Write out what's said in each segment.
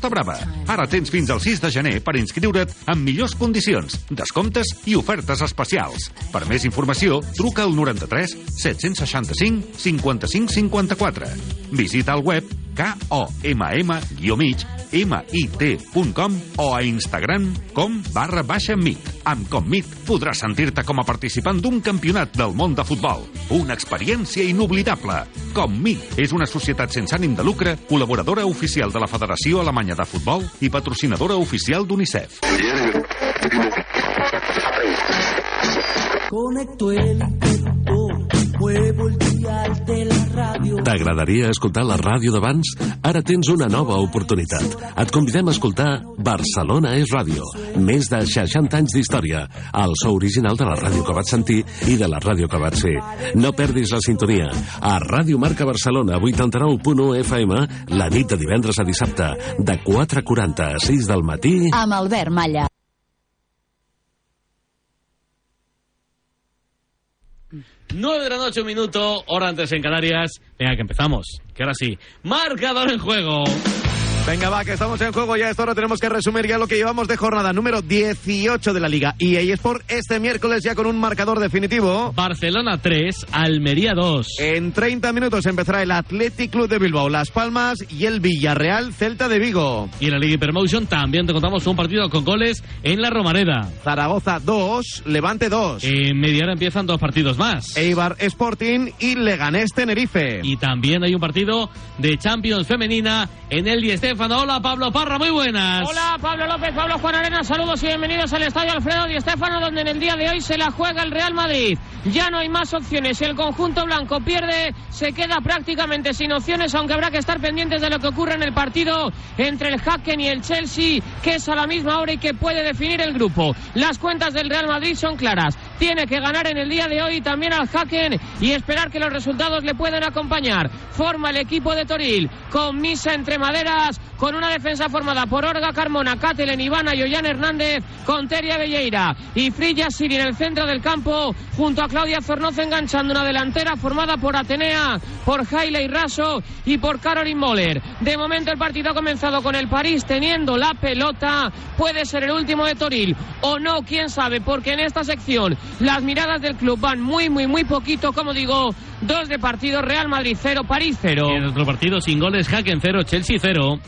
Festa Brava. Ara tens fins al 6 de gener per inscriure't amb millors condicions, descomptes i ofertes especials. Per més informació, truca al 93 765 55 54. Visita el web komm-mit.com o a Instagram com barra baixa mit. Amb Commit podràs sentir-te com a participant d'un campionat del món de futbol. Una experiència inoblidable. Commit és una societat sense ànim de lucre, col·laboradora oficial de la Federació Alemanya de Futbol i patrocinadora oficial d'UNICEF. Conecto el muevo el T'agradaria escoltar la ràdio d'abans? Ara tens una nova oportunitat. Et convidem a escoltar Barcelona és ràdio. Més de 60 anys d'història. El so original de la ràdio que vaig sentir i de la ràdio que vaig ser. No perdis la sintonia. A Ràdio Marca Barcelona, 89.1 FM, la nit de divendres a dissabte, de 4.40 a 6 del matí... Amb Albert Malla. 9 de la noche, un minuto, hora antes en Canarias. Venga, que empezamos. Que ahora sí. Marcador en juego. Venga, va, que estamos en juego ya. A esta hora tenemos que resumir ya lo que llevamos de jornada número 18 de la Liga. Y EA Sport este miércoles ya con un marcador definitivo. Barcelona 3, Almería 2. En 30 minutos empezará el Athletic Club de Bilbao, Las Palmas y el Villarreal Celta de Vigo. Y en la Liga Hypermotion también te contamos un partido con goles en la Romareda. Zaragoza 2, Levante 2. En media hora empiezan dos partidos más. Eibar Sporting y Leganés Tenerife. Y también hay un partido de Champions femenina en el Di Hola Pablo Parra, muy buenas. Hola Pablo López, Pablo Juan Arena, saludos y bienvenidos al Estadio Alfredo Di Stéfano, donde en el día de hoy se la juega el Real Madrid. Ya no hay más opciones. El conjunto blanco pierde, se queda prácticamente sin opciones, aunque habrá que estar pendientes de lo que ocurre en el partido entre el Hacken y el Chelsea, que es a la misma hora y que puede definir el grupo. Las cuentas del Real Madrid son claras. Tiene que ganar en el día de hoy también al Hacken y esperar que los resultados le puedan acompañar. Forma el equipo de Toril con misa entre maderas, con una defensa formada por Orga Carmona, Catelen, Ivana y Ollán Hernández, con Teria Belleira y Frilla Siri en el centro del campo, junto a Claudia Zornoz enganchando una delantera formada por Atenea, por Haile Raso y por Caroline Moller. De momento el partido ha comenzado con el París teniendo la pelota, puede ser el último de Toril o no, quién sabe, porque en esta sección las miradas del club van muy, muy, muy poquito, como digo, dos de partido, Real Madrid 0, París 0. En otro partido sin goles, Hacken 0, Chelsea 0.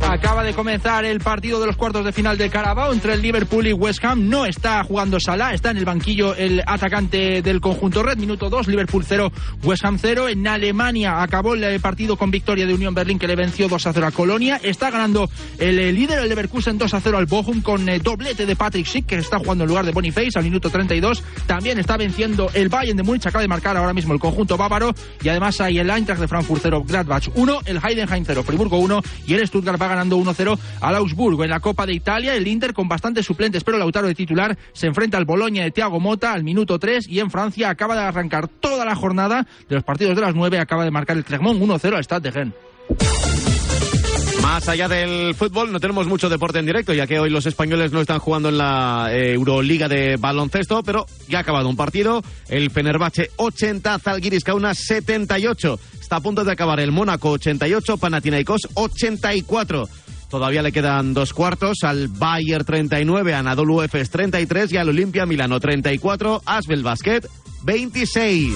Acaba de comenzar el partido de los cuartos de final de Carabao entre el Liverpool y West Ham. No está jugando Salah, está en el banquillo el atacante del conjunto red. Minuto 2, Liverpool 0, West Ham 0. En Alemania acabó el partido con victoria de Unión Berlín que le venció 2 a 0 a Colonia. Está ganando el líder, el Leverkusen, 2 a 0 al Bochum con doblete de Patrick Schick que está jugando en lugar de Boniface al minuto 32. También está venciendo el Bayern de Múnich, acaba de marcar ahora mismo el conjunto bávaro. Y además hay el Eintracht de Frankfurt 0, Gladbach 1, el Heidenheim 0, Friburgo 1 y el Stuttgart ganando 1-0 al Augsburgo. En la Copa de Italia, el Inter con bastantes suplentes, pero Lautaro de titular se enfrenta al Boloña de Thiago Mota al minuto 3 y en Francia acaba de arrancar toda la jornada de los partidos de las 9, acaba de marcar el Clermont 1-0 al Stade de Rennes. Más allá del fútbol, no tenemos mucho deporte en directo, ya que hoy los españoles no están jugando en la eh, Euroliga de baloncesto, pero ya ha acabado un partido. El Fenerbahce 80, Zalgiris Kaunas 78. Está a punto de acabar el Mónaco 88, Panathinaikos 84. Todavía le quedan dos cuartos al Bayer 39, a Anadolu Efes 33 y al Olimpia Milano 34, Asbel Basket 26.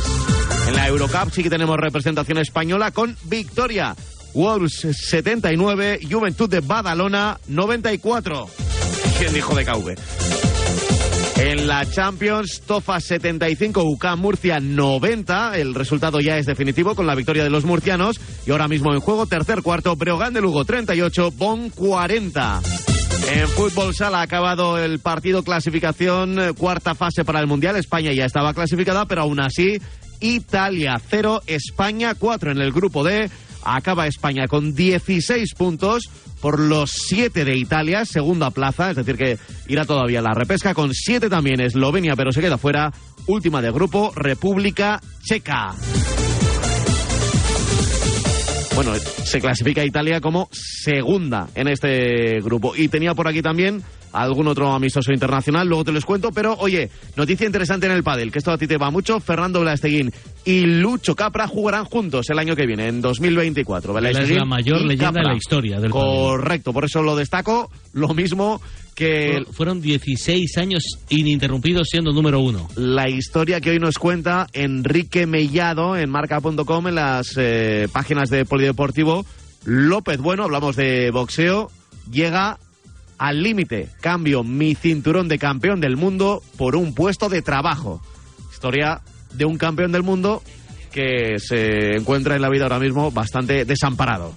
En la Eurocup sí que tenemos representación española con victoria Wolves 79, Juventud de Badalona 94. ¿Quién dijo de KV? En la Champions, Tofa 75, UK Murcia 90. El resultado ya es definitivo con la victoria de los murcianos. Y ahora mismo en juego, tercer cuarto, Breogán de Lugo 38, Bon 40. En fútbol sala ha acabado el partido clasificación, eh, cuarta fase para el Mundial. España ya estaba clasificada, pero aún así, Italia 0, España 4 en el grupo D. Acaba España con 16 puntos por los 7 de Italia, segunda plaza, es decir que irá todavía la repesca con 7 también Eslovenia, pero se queda fuera. Última de grupo, República Checa. Bueno, se clasifica Italia como segunda en este grupo. Y tenía por aquí también algún otro amistoso internacional, luego te los cuento, pero oye, noticia interesante en el pádel, que esto a ti te va mucho, Fernando Blasteguín y Lucho Capra jugarán juntos el año que viene, en 2024. Él es Blasteguín la mayor leyenda Capra. de la historia del pádel. Correcto, por eso lo destaco, lo mismo que Fu- Fueron 16 años ininterrumpidos siendo número uno. la historia que hoy nos cuenta Enrique Mellado en marca.com en las eh, páginas de Polideportivo. López Bueno, hablamos de boxeo, llega al límite. Cambio mi cinturón de campeón del mundo por un puesto de trabajo. Historia de un campeón del mundo que se encuentra en la vida ahora mismo bastante desamparado.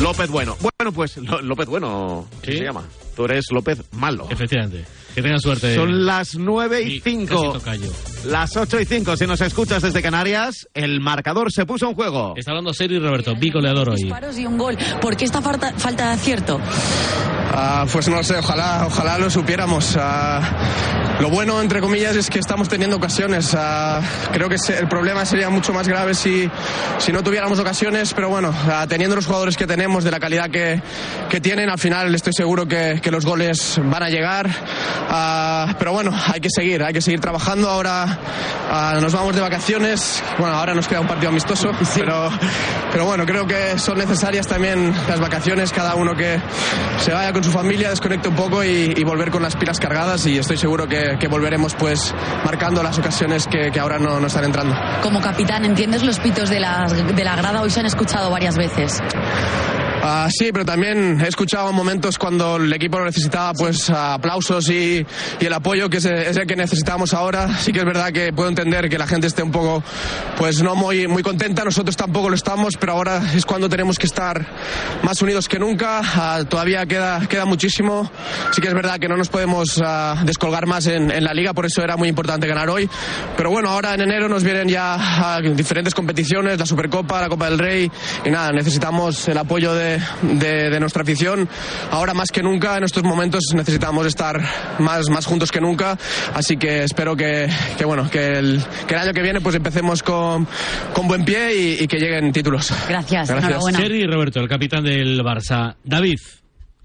López Bueno. Bueno, pues López Bueno ¿qué ¿Sí? se llama. Tú eres López Malo. Efectivamente. Que tengan suerte. Son las 9 y Mi 5. casi tocayo. Las 8 y 5. Si nos escuchas desde Canarias, el marcador se puso en juego. Está hablando serio y Roberto, bicoleador hoy. disparos y un gol. ¿Por qué esta falta, falta de acierto? Ah, pues no sé, ojalá, ojalá lo supiéramos. Ah, lo bueno, entre comillas, es que estamos teniendo ocasiones. Ah, creo que el problema sería mucho más grave si, si no tuviéramos ocasiones, pero bueno, ah, teniendo los jugadores que tenemos, de la calidad que, que tienen, al final estoy seguro que, que los goles van a llegar. Ah, pero bueno, hay que seguir, hay que seguir trabajando. Ahora ah, nos vamos de vacaciones. Bueno, ahora nos queda un partido amistoso, pero, pero bueno, creo que son necesarias también las vacaciones, cada uno que se vaya con su familia, desconecte un poco y, volver con las pilas cargadas y estoy seguro que, volveremos pues marcando las ocasiones que, que ahora no, no están entrando. Como capitán, ¿entiendes los pitos de la, de la grada? Hoy se han escuchado varias veces. Ah, sí, pero también he escuchado momentos cuando el equipo lo necesitaba, pues aplausos y, y el apoyo que es, es el que necesitamos ahora. Sí que es verdad que puedo entender que la gente esté un poco, pues no muy, muy contenta, nosotros tampoco lo estamos, pero ahora es cuando tenemos que estar más unidos que nunca. Ah, todavía queda, queda muchísimo. Sí que es verdad que no nos podemos ah, descolgar más en, en la liga, por eso era muy importante ganar hoy. Pero bueno, ahora en enero nos vienen ya diferentes competiciones, la Supercopa, la Copa del Rey, y nada, necesitamos el apoyo de, de- de nuestra afición. Ahora más que nunca, en estos momentos necesitamos estar más, más juntos que nunca, así que espero que, que, bueno, que el, que el año que viene pues empecemos con, con buen pie y, y que lleguen títulos. Gracias, Sergi y Roberto, el capitán del Barça. David,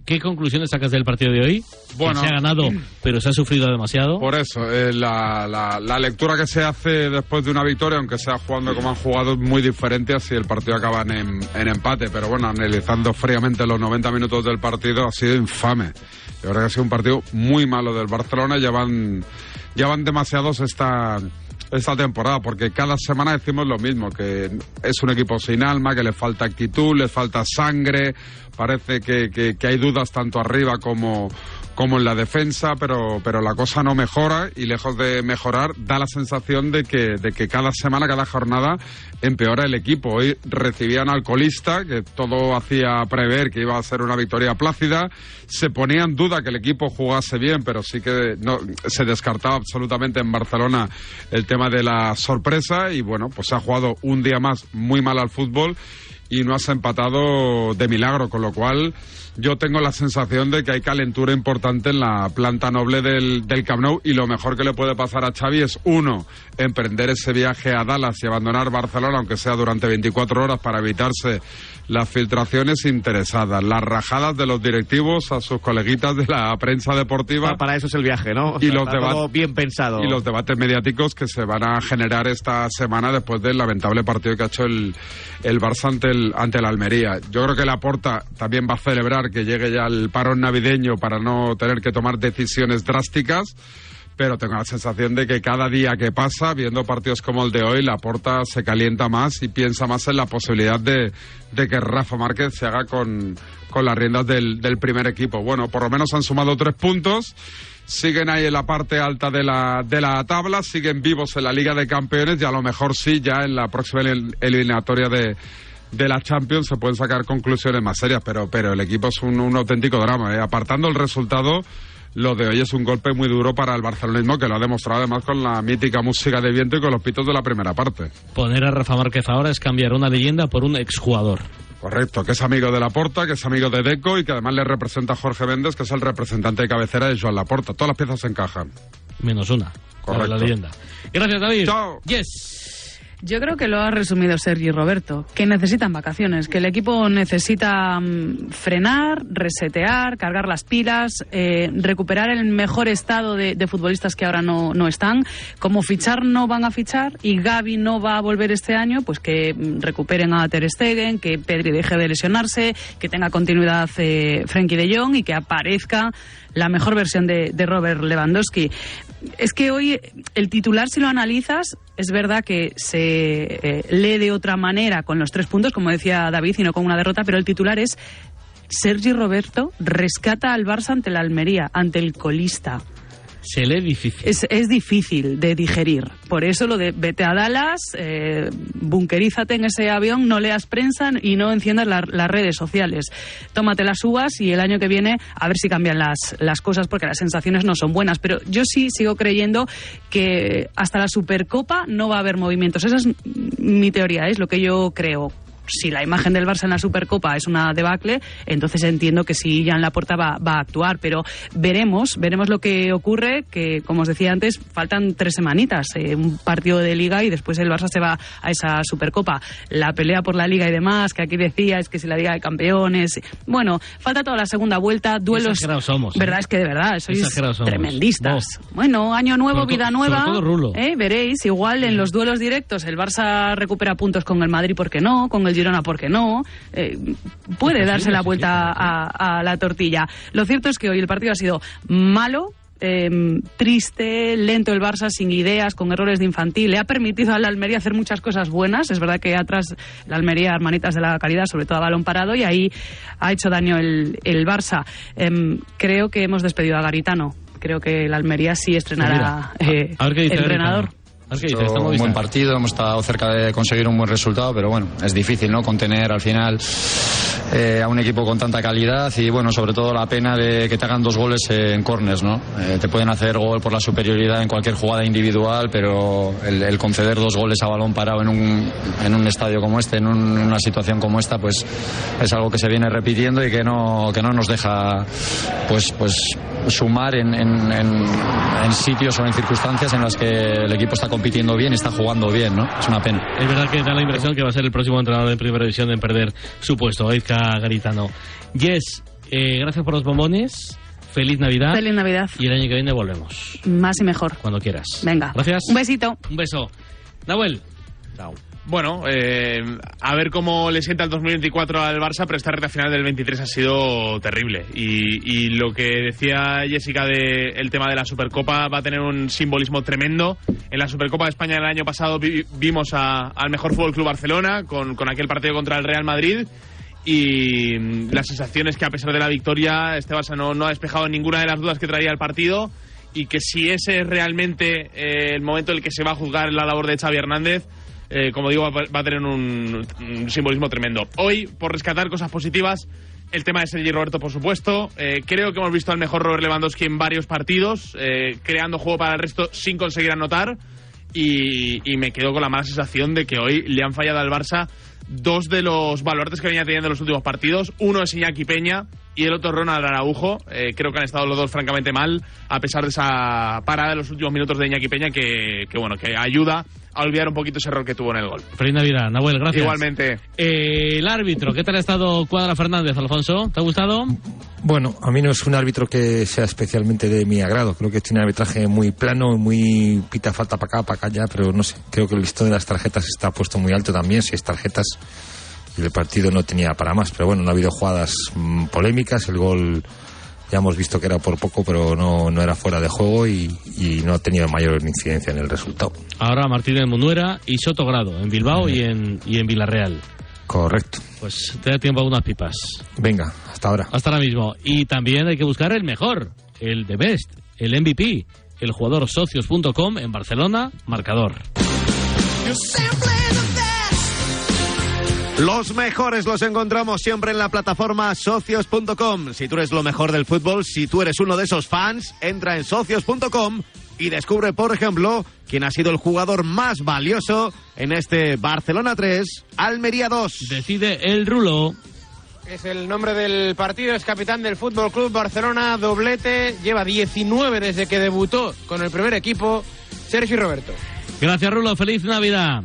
¿qué conclusiones sacas del partido de hoy? Bueno. Que se ha ganado, pero se ha sufrido demasiado. Por eso, eh, la, la- la lectura que se hace después de una victoria, aunque sea jugando como han jugado, es muy diferente a si el partido acaba en, en empate. Pero bueno, analizando fríamente los 90 minutos del partido, ha sido infame. Yo creo que ha sido un partido muy malo del Barcelona. Ya van, ya van demasiados esta, esta temporada, porque cada semana decimos lo mismo, que es un equipo sin alma, que le falta actitud, le falta sangre, parece que, que- que hay dudas tanto arriba como, como en la defensa, pero, pero la cosa no mejora y lejos de mejorar da la sensación de que, de que cada semana, cada jornada empeora el equipo. Hoy recibían al colista, que todo hacía prever que iba a ser una victoria plácida, se ponía en duda que el equipo jugase bien, pero sí que no, se descartaba absolutamente en Barcelona el tema de la sorpresa y bueno, pues se ha jugado un día más muy mal al fútbol y no has empatado de milagro, con lo cual yo tengo la sensación de que hay calentura importante en la planta noble del, del Camp Nou y lo mejor que le puede pasar a Xavi es, uno, emprender ese viaje a Dallas y abandonar Barcelona, aunque sea durante 24 horas, para evitarse las filtraciones interesadas, las rajadas de los directivos a sus coleguitas de la prensa deportiva. Para eso es el viaje, ¿no? O Y sea, los debates- todo bien pensado. y los debates mediáticos que se van a generar esta semana después del lamentable partido que ha hecho el, el Barça ante el, ante el Almería. Yo creo que la Porta también va a celebrar que llegue ya el parón navideño para no tener que tomar decisiones drásticas. Pero tengo la sensación de que cada día que pasa, viendo partidos como el de hoy, la porta se calienta más y piensa más en la posibilidad de, que Rafa Márquez se haga con, con las riendas del, del primer equipo. Bueno, por lo menos han sumado tres puntos siguen ahí en la parte alta de la, de la tabla, siguen vivos en la Liga de Campeones y a lo mejor sí ya en la próxima el- eliminatoria de, de la Champions se pueden sacar conclusiones más serias, pero, pero el equipo es un, un auténtico drama. ¿eh? Apartando el resultado, lo de hoy es un golpe muy duro para el barcelonismo que lo ha demostrado además con la mítica música de viento y con los pitos de la primera parte. Poner a Rafa Márquez ahora es cambiar una leyenda por un exjugador. Correcto, que es amigo de Laporta, que es amigo de Deco y que además le representa a Jorge Méndez, que es el representante de cabecera de Joan Laporta. Todas las piezas se encajan. Menos una. Correcto. La leyenda. Gracias, David. Chao. Yes. Yo creo que lo ha resumido Sergi Roberto, que necesitan vacaciones, que el equipo necesita mm, frenar, resetear, cargar las pilas, eh, recuperar el mejor estado de, futbolistas que ahora no, no están. Como fichar no van a fichar y Gaby no va a volver este año, pues que mm, recuperen a Ter Stegen, que Pedri deje de lesionarse, que tenga continuidad eh, de Jong y que aparezca la mejor versión de Robert Lewandowski. Es que hoy el titular, si lo analizas, es verdad que se eh, lee de otra manera con los tres puntos, como decía David, y no con una derrota, pero el titular es Sergi Roberto rescata al Barça ante la Almería, ante el colista. Se lee difícil. Es, es difícil de digerir. Por eso lo de vete a Dallas, eh, bunkerízate en ese avión, no leas prensa y no enciendas la- las redes sociales. Tómate las uvas y el año que viene a ver si cambian las, las cosas porque las sensaciones no son buenas. Pero yo sí sigo creyendo que hasta la Supercopa no va a haber movimientos. Esa es mi teoría, es lo que yo creo si la imagen del Barça en la Supercopa es una debacle, entonces entiendo que sí, Jan Laporta va, va a actuar, pero veremos, veremos lo que ocurre, que como os decía antes, faltan tres semanitas, eh, un partido de liga y después el Barça se va a esa Supercopa. La pelea por la liga y demás, que aquí decía, es que si la Liga de Campeones, bueno, falta toda la segunda vuelta, duelos... Exagerados somos, ¿eh? ¿Verdad? Es que de verdad, sois somos. tremendistas. Bueno, año nuevo, Sobre vida nueva. sobre todo Rulo. ¿eh? Veréis, igual en los duelos directos el Barça recupera puntos con el Madrid, ¿por qué no? Con el Girona, ¿por qué no? Eh, puede darse la vuelta a, a la tortilla. Lo cierto es que hoy el partido ha sido malo. eh, triste, lento el Barça, sin ideas, con errores de infantil. Le ha permitido a la Almería hacer muchas cosas buenas. Es verdad que atrás la Almería, hermanitas de la calidad, sobre todo a balón parado, y ahí ha hecho daño el, el Barça. Em, creo que hemos despedido a Garitano. Creo que la Almería sí estrenará eh, entrenador. Hecho un buen partido, hemos estado cerca de conseguir un buen resultado, pero bueno, es difícil, ¿no? Contener al final eh, a un equipo con tanta calidad y bueno, sobre todo la pena de que te hagan dos goles en corners, ¿no? Eh, te pueden hacer gol por la superioridad en cualquier jugada individual, pero el, el conceder dos goles a balón parado en un, en un estadio como este, en un- una situación como esta, pues es algo que se viene repitiendo y que no, que no nos deja pues, pues sumar en, en- en- en sitios o en circunstancias en las que el equipo está compitiendo bien está jugando bien, ¿no? Es una pena. Es verdad que da la impresión que va a ser el próximo entrenador de Primera División en perder su puesto, Aizka Garitano. Yes, eh, gracias por los bombones. Feliz Navidad. Feliz Navidad. Y el año que viene volvemos. Más y mejor. Cuando quieras. Venga. Gracias. Un besito. Un beso. Nahuel. Bueno, eh, a ver cómo le sienta el 2024 al Barça, pero esta recta final del 23 ha sido terrible. Y, lo que decía Jessica del el tema de la Supercopa va a tener un simbolismo tremendo. En la Supercopa de España del año pasado vi- vimos a- al mejor Fútbol Club Barcelona con, aquel partido contra el Real Madrid. Y mm, la sensación es que a pesar de la victoria, este Barça no, no ha despejado ninguna de las dudas que traía el partido. Y que si ese es realmente eh, el momento en el que se va a juzgar la labor de Xavi Hernández, eh, como digo, va, a tener un, un simbolismo tremendo. Hoy, por rescatar cosas positivas, el tema de Sergi Roberto, por supuesto. Eh, creo que hemos visto al mejor Robert Lewandowski en varios partidos, eh, creando juego para el resto sin conseguir anotar. Y, y me quedo con la mala sensación de que hoy le han fallado al Barça dos de los baluartes que venía teniendo en los últimos partidos. Uno es Iñaki Peña y el otro Ronald Araujo. Eh, creo que han estado los dos francamente mal, a pesar de esa parada de los últimos minutos de Iñaki Peña que, que bueno, que ayuda a olvidar un poquito ese error que tuvo en el gol. Feliz Navidad, Nahuel, gracias. Igualmente. Eh, el árbitro, ¿qué tal ha estado Cuadra Fernández, Alfonso? ¿Te ha gustado? Bueno, a mí no es un árbitro que sea especialmente de mi agrado. Creo que tiene un arbitraje muy plano, muy pita falta para acá, para acá ya, pero no sé. Creo que el listón de las tarjetas está puesto muy alto también, seis tarjetas. Y el partido no tenía para más. Pero bueno, no ha habido jugadas mm, polémicas. El gol ya hemos visto que era por poco, pero no, no era fuera de juego y, y no ha tenido mayor incidencia en el resultado. Ahora Martínez Munuera y Sotogrado en Bilbao y en, y en Villarreal. Correcto. Pues te da tiempo a unas pipas. Venga, hasta ahora. Hasta ahora mismo. Y también hay que buscar el mejor, el de Best, el MVP, el jugador socios.com en Barcelona, marcador. Los mejores los encontramos siempre en la plataforma socios.com. Si tú eres lo mejor del fútbol, si tú eres uno de esos fans, entra en socios.com y descubre, por ejemplo, quién ha sido el jugador más valioso en este Barcelona 3, Almería 2. Decide el rulo. Es el nombre del partido, es capitán del Fútbol Club Barcelona, doblete, lleva 19 desde que debutó con el primer equipo, Sergio Roberto. Gracias, Rulo. Feliz Navidad.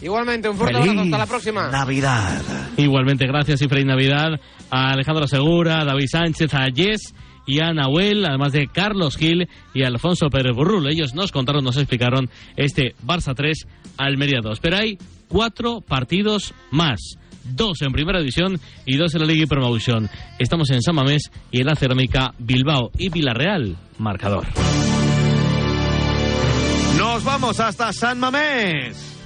Igualmente, un fuerte abrazo, hasta la próxima. Navidad. Igualmente, gracias y feliz Navidad a Alejandro Segura, a David Sánchez, a Jess y a Nahuel, además de Carlos Gil y Alfonso Pérez Burrul. Ellos nos contaron, nos explicaron este Barça 3, Almería 2. Pero hay cuatro partidos más. Dos en Primera División y dos en la Liga y Promotion. Estamos en San Mamés y en la Cerámica Bilbao y Villarreal, marcador. Nos vamos hasta San Mamés.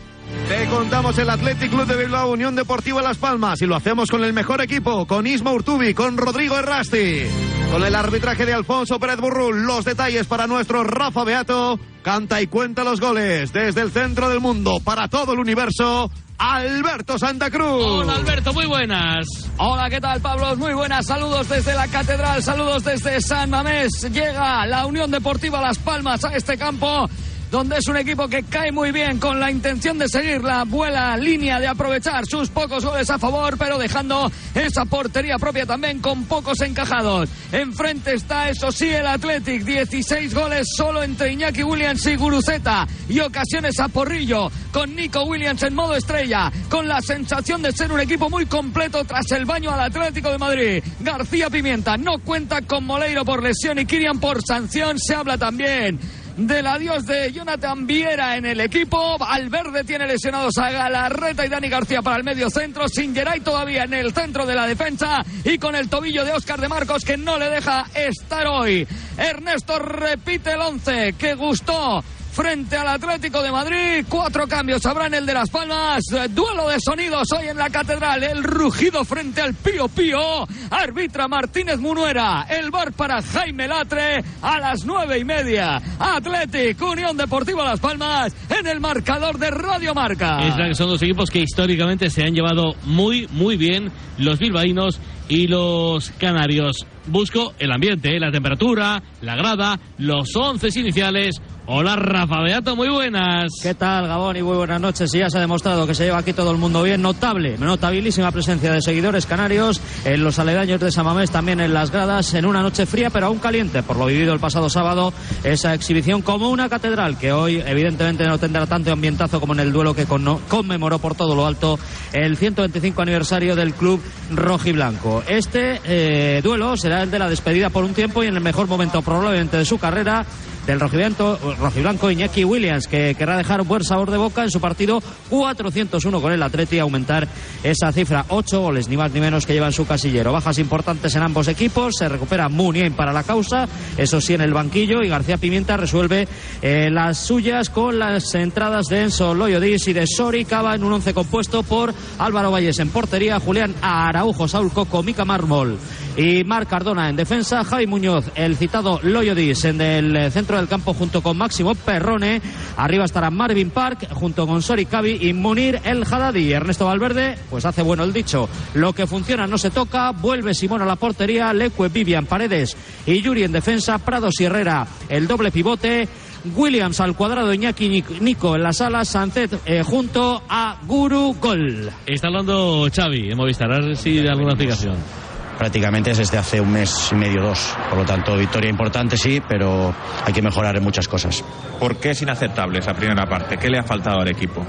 Te contamos el Athletic Club de Bilbao, Unión Deportiva Las Palmas, y lo hacemos con el mejor equipo, con Isma Urtubi, con Rodrigo Errasti, con el arbitraje de Alfonso Pérez Burrul, los detalles para nuestro Rafa Beato, canta y cuenta los goles desde el centro del mundo para todo el universo. Alberto Santa Cruz. Hola Alberto, muy buenas. Hola, ¿qué tal Pablo? Muy buenas. Saludos desde la Catedral, saludos desde San Mamés. Llega la Unión Deportiva Las Palmas a este campo donde es un equipo que cae muy bien con la intención de seguir la buena línea de aprovechar sus pocos goles a favor, pero dejando esa portería propia también con pocos encajados. Enfrente está, eso sí, el Athletic, 16 goles solo entre Iñaki Williams y Guruceta y ocasiones a porrillo con Nico Williams en modo estrella, con la sensación de ser un equipo muy completo tras el baño al Atlético de Madrid. García Pimienta no cuenta con Moleiro por lesión y Kirian por sanción, se habla también del adiós de Jonathan Viera en el equipo. Valverde tiene lesionados a Galarreta y Dani García para el medio centro. Singeray todavía en el centro de la defensa y con el tobillo de Óscar de Marcos que no le deja estar hoy. Ernesto repite el once que gustó frente al Atlético de Madrid. Cuatro cambios habrá el de Las Palmas. Duelo de sonidos hoy en la Catedral. El rugido frente al Pío Pío. Arbitra Martínez Munuera. El bar para Jaime Latre a las nueve y media. Atlético Unión Deportiva Las Palmas en el marcador de Radio Marca. Es verdad que son dos equipos que históricamente se han llevado muy, muy bien los bilbaínos y los canarios. Busco el ambiente, la temperatura, la grada, los once iniciales. Hola Rafa Beato, muy buenas. ¿Qué tal Gabón y muy buenas noches? Y ya se ha demostrado que se lleva aquí todo el mundo bien. Notable, notabilísima presencia de seguidores canarios en los aledaños de Samamés, también en las gradas, en una noche fría pero aún caliente por lo vivido el pasado sábado. Esa exhibición como una catedral que hoy evidentemente no tendrá tanto ambientazo como en el duelo que conmemoró por todo lo alto el 125 aniversario del club rojiblanco. Este eh, duelo será el de la despedida por un tiempo y en el mejor momento probablemente de su carrera del rojiblanco, rojiblanco Iñaki Williams, que querrá dejar un buen sabor de boca en su partido 401 con el Atleti y aumentar esa cifra. Ocho goles, ni más ni menos que lleva en su casillero. Bajas importantes en ambos equipos. Se recupera Munien para la causa, eso sí, en el banquillo. Y García Pimienta resuelve eh, las suyas con las entradas de Enzo Loyodis y de Sori Cava en un once compuesto por Álvaro Valles en portería, Julián Araujo, Saúl Coco, Mica Mármol y Marc Cardona en defensa, Javi Muñoz, el citado Loyodis en el centro del campo junto con Máximo Perrone, arriba estará Marvin Park junto con Sori Cavi y Munir El Haddadi. Ernesto Valverde, pues hace bueno el dicho, lo que funciona no se toca, vuelve Simón a la portería, Leque Vivian Paredes y Yuri en defensa, Prados y Herrera el doble pivote. Williams al cuadrado, Iñaki Nico en las alas, Sancet eh, junto a Guru Gol. Está hablando Xavi en Movistar, a ver si de alguna aplicación prácticamente es desde hace un mes y medio, dos. Por lo tanto, victoria importante sí, pero hay que mejorar en muchas cosas. ¿Por qué es inaceptable esa primera parte? ¿Qué le ha faltado al equipo?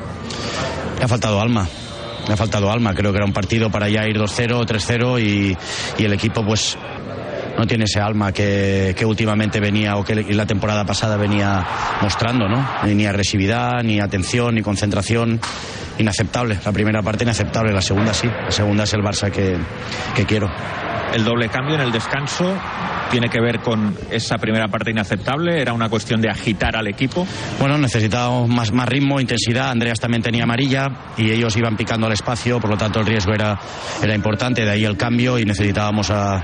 Le ha faltado alma. Le ha faltado alma. Creo que era un partido para ya ir 2-0, 3-0 y, y el equipo pues no tiene ese alma que, que, últimamente venía o que la temporada pasada venía mostrando, ¿no? Ni agresividad, ni atención, ni concentración. Inaceptable. La primera parte inaceptable, la segunda sí. La segunda es el Barça que, que quiero. El doble cambio en el descanso tiene que ver con esa primera parte inaceptable? ¿Era una cuestión de agitar al equipo? Bueno, necesitábamos más, más ritmo, intensidad. Andreas también tenía amarilla y ellos iban picando al espacio, por lo tanto el riesgo era, era importante, de ahí el cambio y necesitábamos a,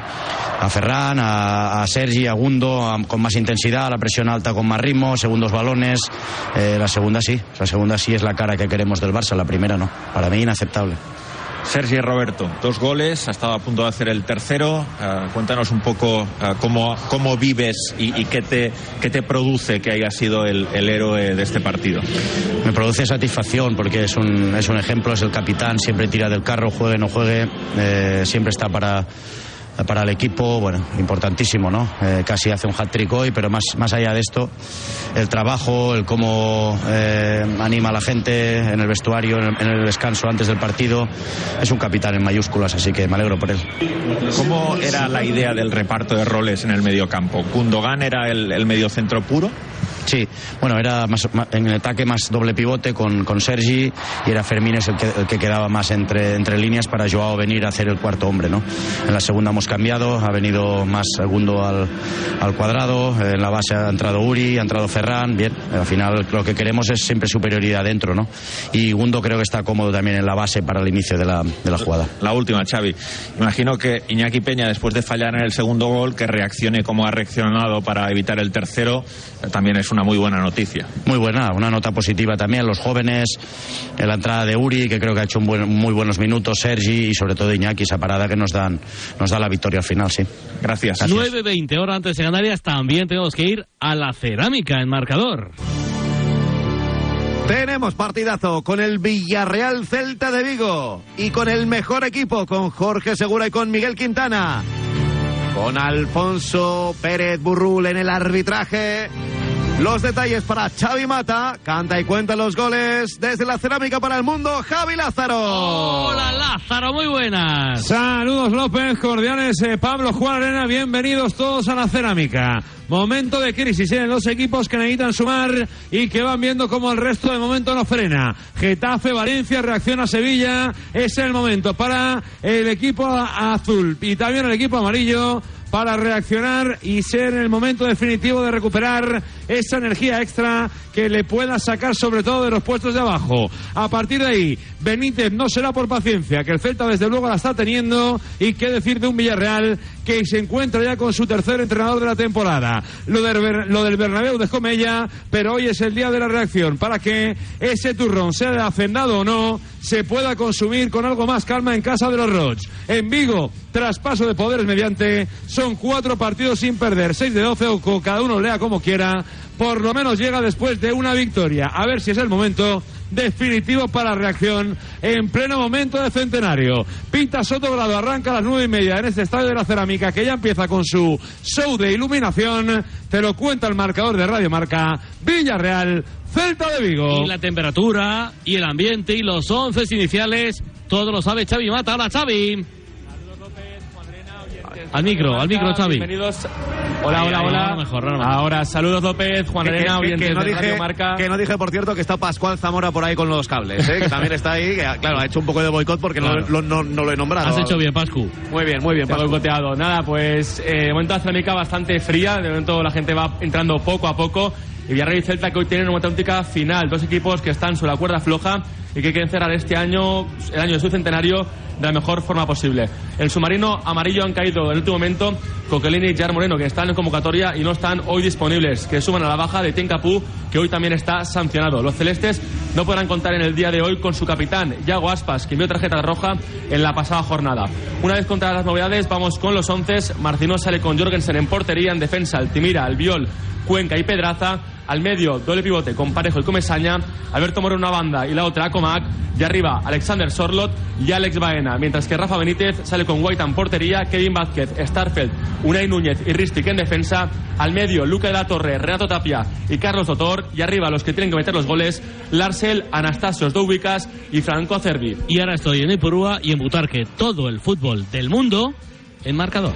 a Ferran, a, Sergi, a Gundo a- con más intensidad, la presión alta con más ritmo, segundos balones. Eh, la segunda sí, la segunda sí es la cara que queremos del Barça, la primera no. Para mí inaceptable. Sergi Roberto, dos goles, ha estado a punto de hacer el tercero. Eh, cuéntanos un poco eh, cómo, cómo vives y, qué, te, qué te produce que haya sido el, héroe de este partido. Me produce satisfacción porque es un, es un ejemplo, es el capitán, siempre tira del carro, juegue no juegue, eh, siempre está para, para el equipo, bueno, importantísimo, ¿no? Eh, casi hace un hat-trick hoy, pero más, más allá de esto, el trabajo, el cómo eh, anima a la gente en el vestuario, en el, descanso antes del partido, es un capitán en mayúsculas, así que me alegro por él. ¿Cómo era la idea del reparto de roles en el mediocampo? ¿Gundogan era el, el mediocentro puro? Sí, bueno, era en el ataque más doble pivote con, con Sergi y era Fermín el que, el que quedaba más entre, entre líneas para Joao venir a hacer el cuarto hombre, ¿no? En la segunda hemos cambiado, ha venido más segundo al, al cuadrado, en la base ha entrado Uri, ha entrado Ferran, bien, al final lo que queremos es siempre superioridad dentro, ¿no? Y Gundo creo que está cómodo también en la base para el inicio de la, de la jugada. La última, Xavi. Imagino que Iñaki Peña, después de fallar en el segundo gol, que reaccione como ha reaccionado para evitar el tercero, también es una muy buena noticia. Muy buena, una nota positiva también. Los jóvenes, en la entrada de Uri, que creo que ha hecho un buen- muy buenos minutos, Sergi y sobre todo Iñaki, esa parada que nos dan nos da la victoria al final, sí. Gracias. 9.20 horas antes de Canarias también tenemos que ir a la cerámica en marcador. Tenemos partidazo con el Villarreal Celta de Vigo y con el mejor equipo, con Jorge Segura y con Miguel Quintana. Con Alfonso Pérez Burrul en el arbitraje. Los detalles para Xavi Mata. Canta y cuenta los goles desde la cerámica para el mundo, Javi Lázaro. Hola Lázaro, muy buenas. Saludos López, cordiales eh, Pablo Juan Arena, bienvenidos todos a la cerámica. Momento de crisis en los equipos que necesitan sumar y que van viendo como el resto de momento no frena. Getafe, Valencia, reacciona Sevilla. Es el momento para el equipo azul y también el equipo amarillo para reaccionar y ser el momento definitivo de recuperar esa energía extra que le pueda sacar sobre todo de los puestos de abajo. A partir de ahí, Benítez no será por paciencia, que el Celta desde luego la está teniendo y qué decir de un Villarreal que se encuentra ya con su tercer entrenador de la temporada. Lo Ber- lo del Bernabéu dejó Mella, pero hoy es el día de la reacción para que ese turrón, sea de hacendado o no, se pueda consumir con algo más calma en casa de los Roch. En Vigo, traspaso de poderes mediante, son cuatro partidos sin perder, seis de doce o cada uno lea como quiera, por lo menos llega después de una victoria. A ver si es el momento definitivo para reacción en pleno momento de centenario. Pinta Soto Grado arranca a las nueve y media en este estadio de la cerámica que ya empieza con su show de iluminación. Te lo cuenta el marcador de Radio Marca. Villarreal, Celta de Vigo. Y la temperatura, y el ambiente, y los once iniciales, todo lo sabe Xavi Mata. Hola Xavi. Al micro, al micro Xavi. Bienvenidos. Hola, hola, hola. ahora mejor, ahora mejor. Ahora, saludos López, Juan Que- Arena, que- que, no de dije, Radio Marca. que no dije, por cierto, que está Pascual Zamora por ahí con los cables, ¿eh? que también está ahí, que claro, ha hecho un poco de boicot porque no, Claro. lo- no- no lo he nombrado. Has hecho bien, Pascu. Muy bien, muy bien, Pascu. boicoteado. Nada, pues eh, de momento la cerámica bastante fría, de momento la gente va entrando poco a poco. Y Villarreal y Celta que hoy tienen una auténtica final, dos equipos que están sobre la cuerda floja y que quieren cerrar este año, el año de su centenario, de la mejor forma posible. El submarino amarillo han caído en el último momento Coquelini y Jar Moreno, que están en convocatoria y no están hoy disponibles, que suman a la baja de Tencapú, que hoy también está sancionado. Los celestes no podrán contar en el día de hoy con su capitán, Yago Aspas, que vio tarjeta roja en la pasada jornada. Una vez contra las novedades, vamos con los once. Marcinó sale con Jorgensen en portería, en defensa, Altimira, Albiol, Cuenca y Pedraza. Al medio, doble pivote con Parejo y Comesaña. Alberto Moro una banda y la otra Acomac. Y arriba, Alexander Sorlot y Alex Baena. Mientras que Rafa Benítez sale con White en portería, Kevin Vázquez, Starfeld, Unai Núñez y Ristic en defensa. Al medio, Luca de la Torre, Renato Tapia y Carlos Totor. Y arriba, los que tienen que meter los goles, Larsel, Anastasios Doubicas y Franco Cervi. Y ahora estoy en Ipurúa y en Butarque. Todo el fútbol del mundo en marcador.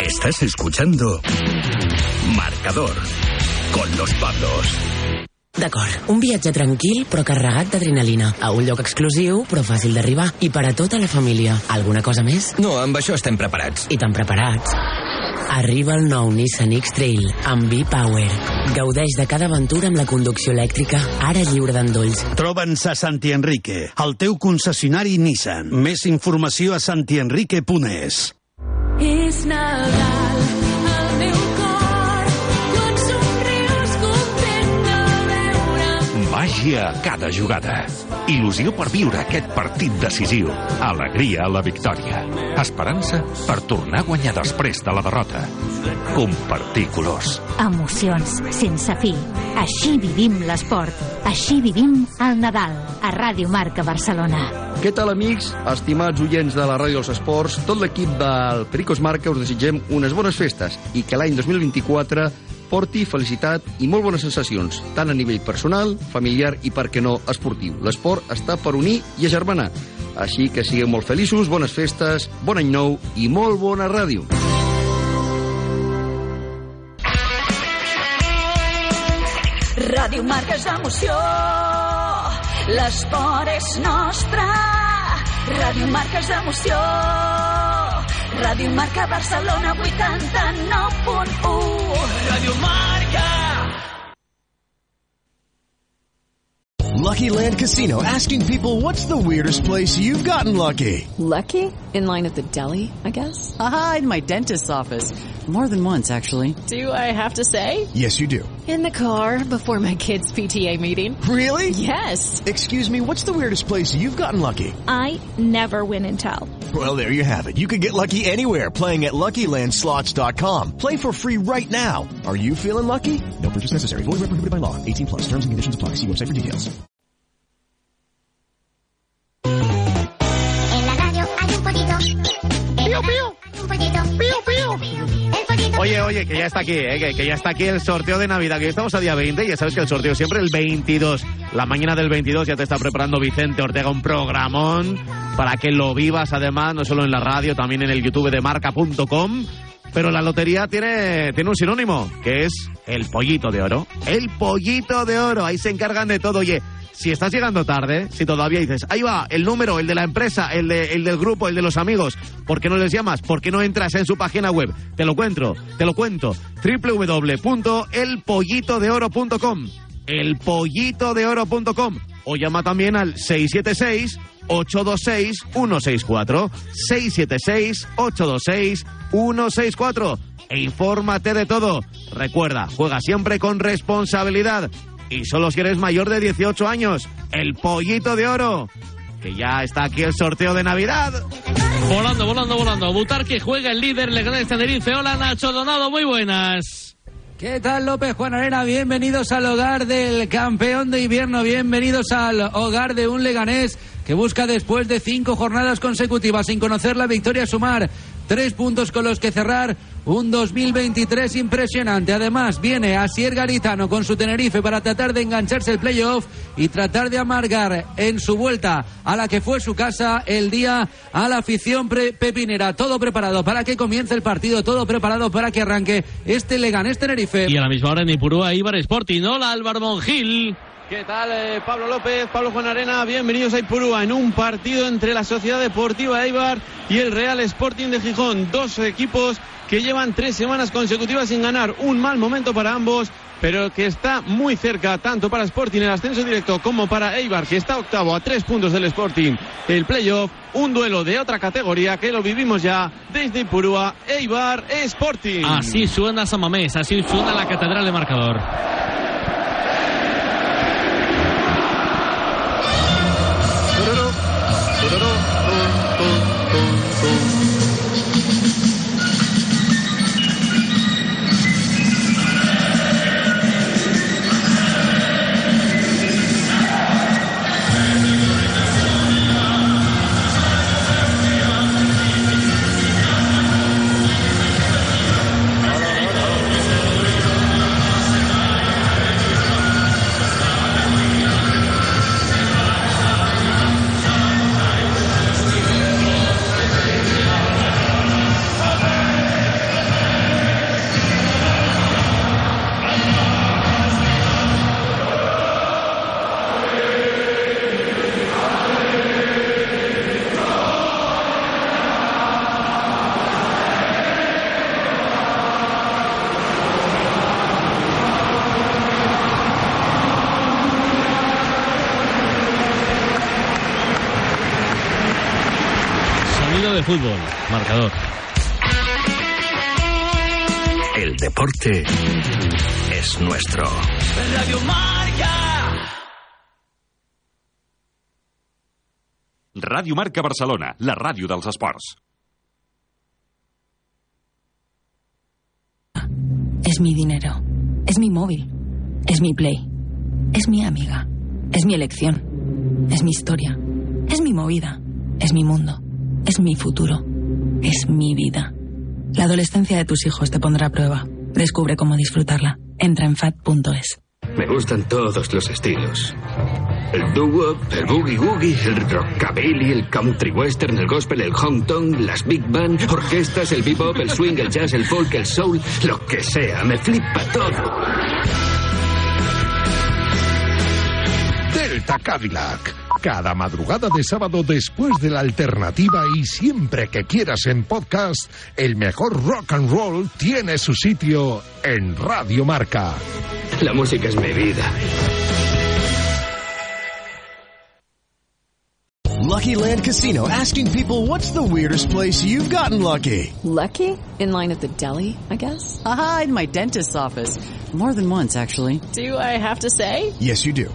Estás escuchando Marcador con los Pablos. D'acord, un viatge tranquil però carregat d'adrenalina. A un lloc exclusiu però fàcil d'arribar. I per a tota la família. Alguna cosa més? No, amb això estem preparats. I tan preparats. Arriba el nou Nissan X-Trail amb V-Power. Gaudeix de cada aventura amb la conducció elèctrica, ara lliure d'endolls. Troba'ns a Santi Enrique, el teu concessionari Nissan. Més informació a santienrique.es. És Nadal, Màgia a cada jugada. Il·lusió per viure aquest partit decisiu. Alegria a la victòria. Esperança per tornar a guanyar després de la derrota. Compartir colors. Emocions sense fi. Així vivim l'esport. Així vivim el Nadal. A Ràdio Marca Barcelona. Què tal, amics, estimats oients de la Ràdio dels Esports? Tot l'equip del Pericos Marca us desitgem unes bones festes i que l'any 2024 porti felicitat i molt bones sensacions, tant a nivell personal, familiar i, per què no, esportiu. L'esport està per unir i agermanar. Així que sigueu molt feliços, bones festes, bon any nou i molt bona ràdio. Ràdio Marca és emoció, l'esport és nostre. Ràdio Marca és emoció, Ràdio Marca Barcelona 89.1. Ràdio Marca. Lucky Land Casino asking people what's the weirdest place you've gotten lucky? Lucky? In line at the deli, I guess? Aha, in my dentist's office. More than once, actually. Do I have to say? Yes, you do. In the car before my kids' PTA meeting. Really? Yes. Excuse me, what's the weirdest place you've gotten lucky? I never win and tell. Well, there you have it. You can get lucky anywhere playing at LuckyLandSlots.com. Play for free right now. Are you feeling lucky? No purchase necessary. Void where prohibited by law. 18 plus. Terms and conditions apply. See website for details. En la radio hay un pollito. Pío, pío. Un pollito. Pío, pío. Oye, oye, que ya está aquí, eh, que, que ya está aquí el sorteo de Navidad, que hoy estamos a día 20 y ya sabes que el sorteo siempre el 22. La mañana del 22 ya te está preparando Vicente Ortega un programón para que lo vivas además, no solo en la radio, también en el YouTube de marca.com. Pero la lotería tiene, tiene un sinónimo, que es el pollito de oro. El pollito de oro, ahí se encargan de todo. Oye, si estás llegando tarde, si todavía dices, ahí va, el número, el de la empresa, el, de, el del grupo, el de los amigos, ¿por qué no les llamas? ¿Por qué no entras en su página web? Te lo cuento, te lo cuento. www.elpollitodeoro.com elpollitodeoro.com o llama también al 676 826 164 676 826 164 e infórmate de todo. Recuerda, juega siempre con responsabilidad y solo si eres mayor de 18 años. El pollito de oro. Que ya está aquí el sorteo de Navidad. Volando, volando, volando. Butarque juega el líder, le gana el Tenerife. Hola Nacho Donado, muy buenas. ¿Qué tal López Juan Arena? Bienvenidos al hogar del campeón de invierno, bienvenidos al hogar de un leganés que busca después de cinco jornadas consecutivas sin conocer la victoria sumar tres puntos con los que cerrar un 2023 impresionante. Además viene Asier Garitano con su Tenerife para tratar de engancharse el playoff y tratar de amargar en su vuelta a la que fue su casa el día a la afición pepinera. Todo preparado para que comience el partido, todo preparado para que arranque este Leganés Tenerife. Y a la misma hora en Ipurúa, Ibar Sporting. Hola Álvaro Mongil. ¿Qué tal, eh, Pablo López, Pablo Juan Arena? Bienvenidos a Ipurúa en un partido entre la Sociedad Deportiva Eibar y el Real Sporting de Gijón. Dos equipos que llevan tres semanas consecutivas sin ganar. Un mal momento para ambos, pero que está muy cerca, tanto para Sporting el ascenso directo como para Eibar, que está octavo a tres puntos del Sporting. El playoff, un duelo de otra categoría que lo vivimos ya desde Ipurúa, Eibar Sporting. Así suena Samamés, así suena la catedral de marcador. Thank you. Marcador. El deporte es nuestro. Radio Marca. Ràdio Marca Barcelona, la ràdio dels esports. Es mi dinero. Es mi móvil. Es mi play. Es mi amiga. Es mi elección. Es mi historia. Es mi movida. Es mi mundo. Es mi futuro. Es mi vida. La adolescencia de tus hijos te pondrá a prueba. Descubre cómo disfrutarla. Entra en fat.es. Me gustan todos los estilos. El doo-wop, el boogie-woogie, el rockabilly, el country western, el gospel, el hong kong, las big band, orquestas, el bebop, el swing, el jazz, el folk, el soul, lo que sea, me flipa todo. Delta Cadillac. Cada madrugada de sábado después de la alternativa y siempre que quieras en podcast, el mejor rock and roll tiene su sitio en Radio Marca. La música es mi vida. Lucky Land Casino asking people what's the weirdest place you've gotten lucky? Lucky? In line at the deli, I guess? Aha, in my dentist's office. More than once, actually. Do I have to say? Yes, you do.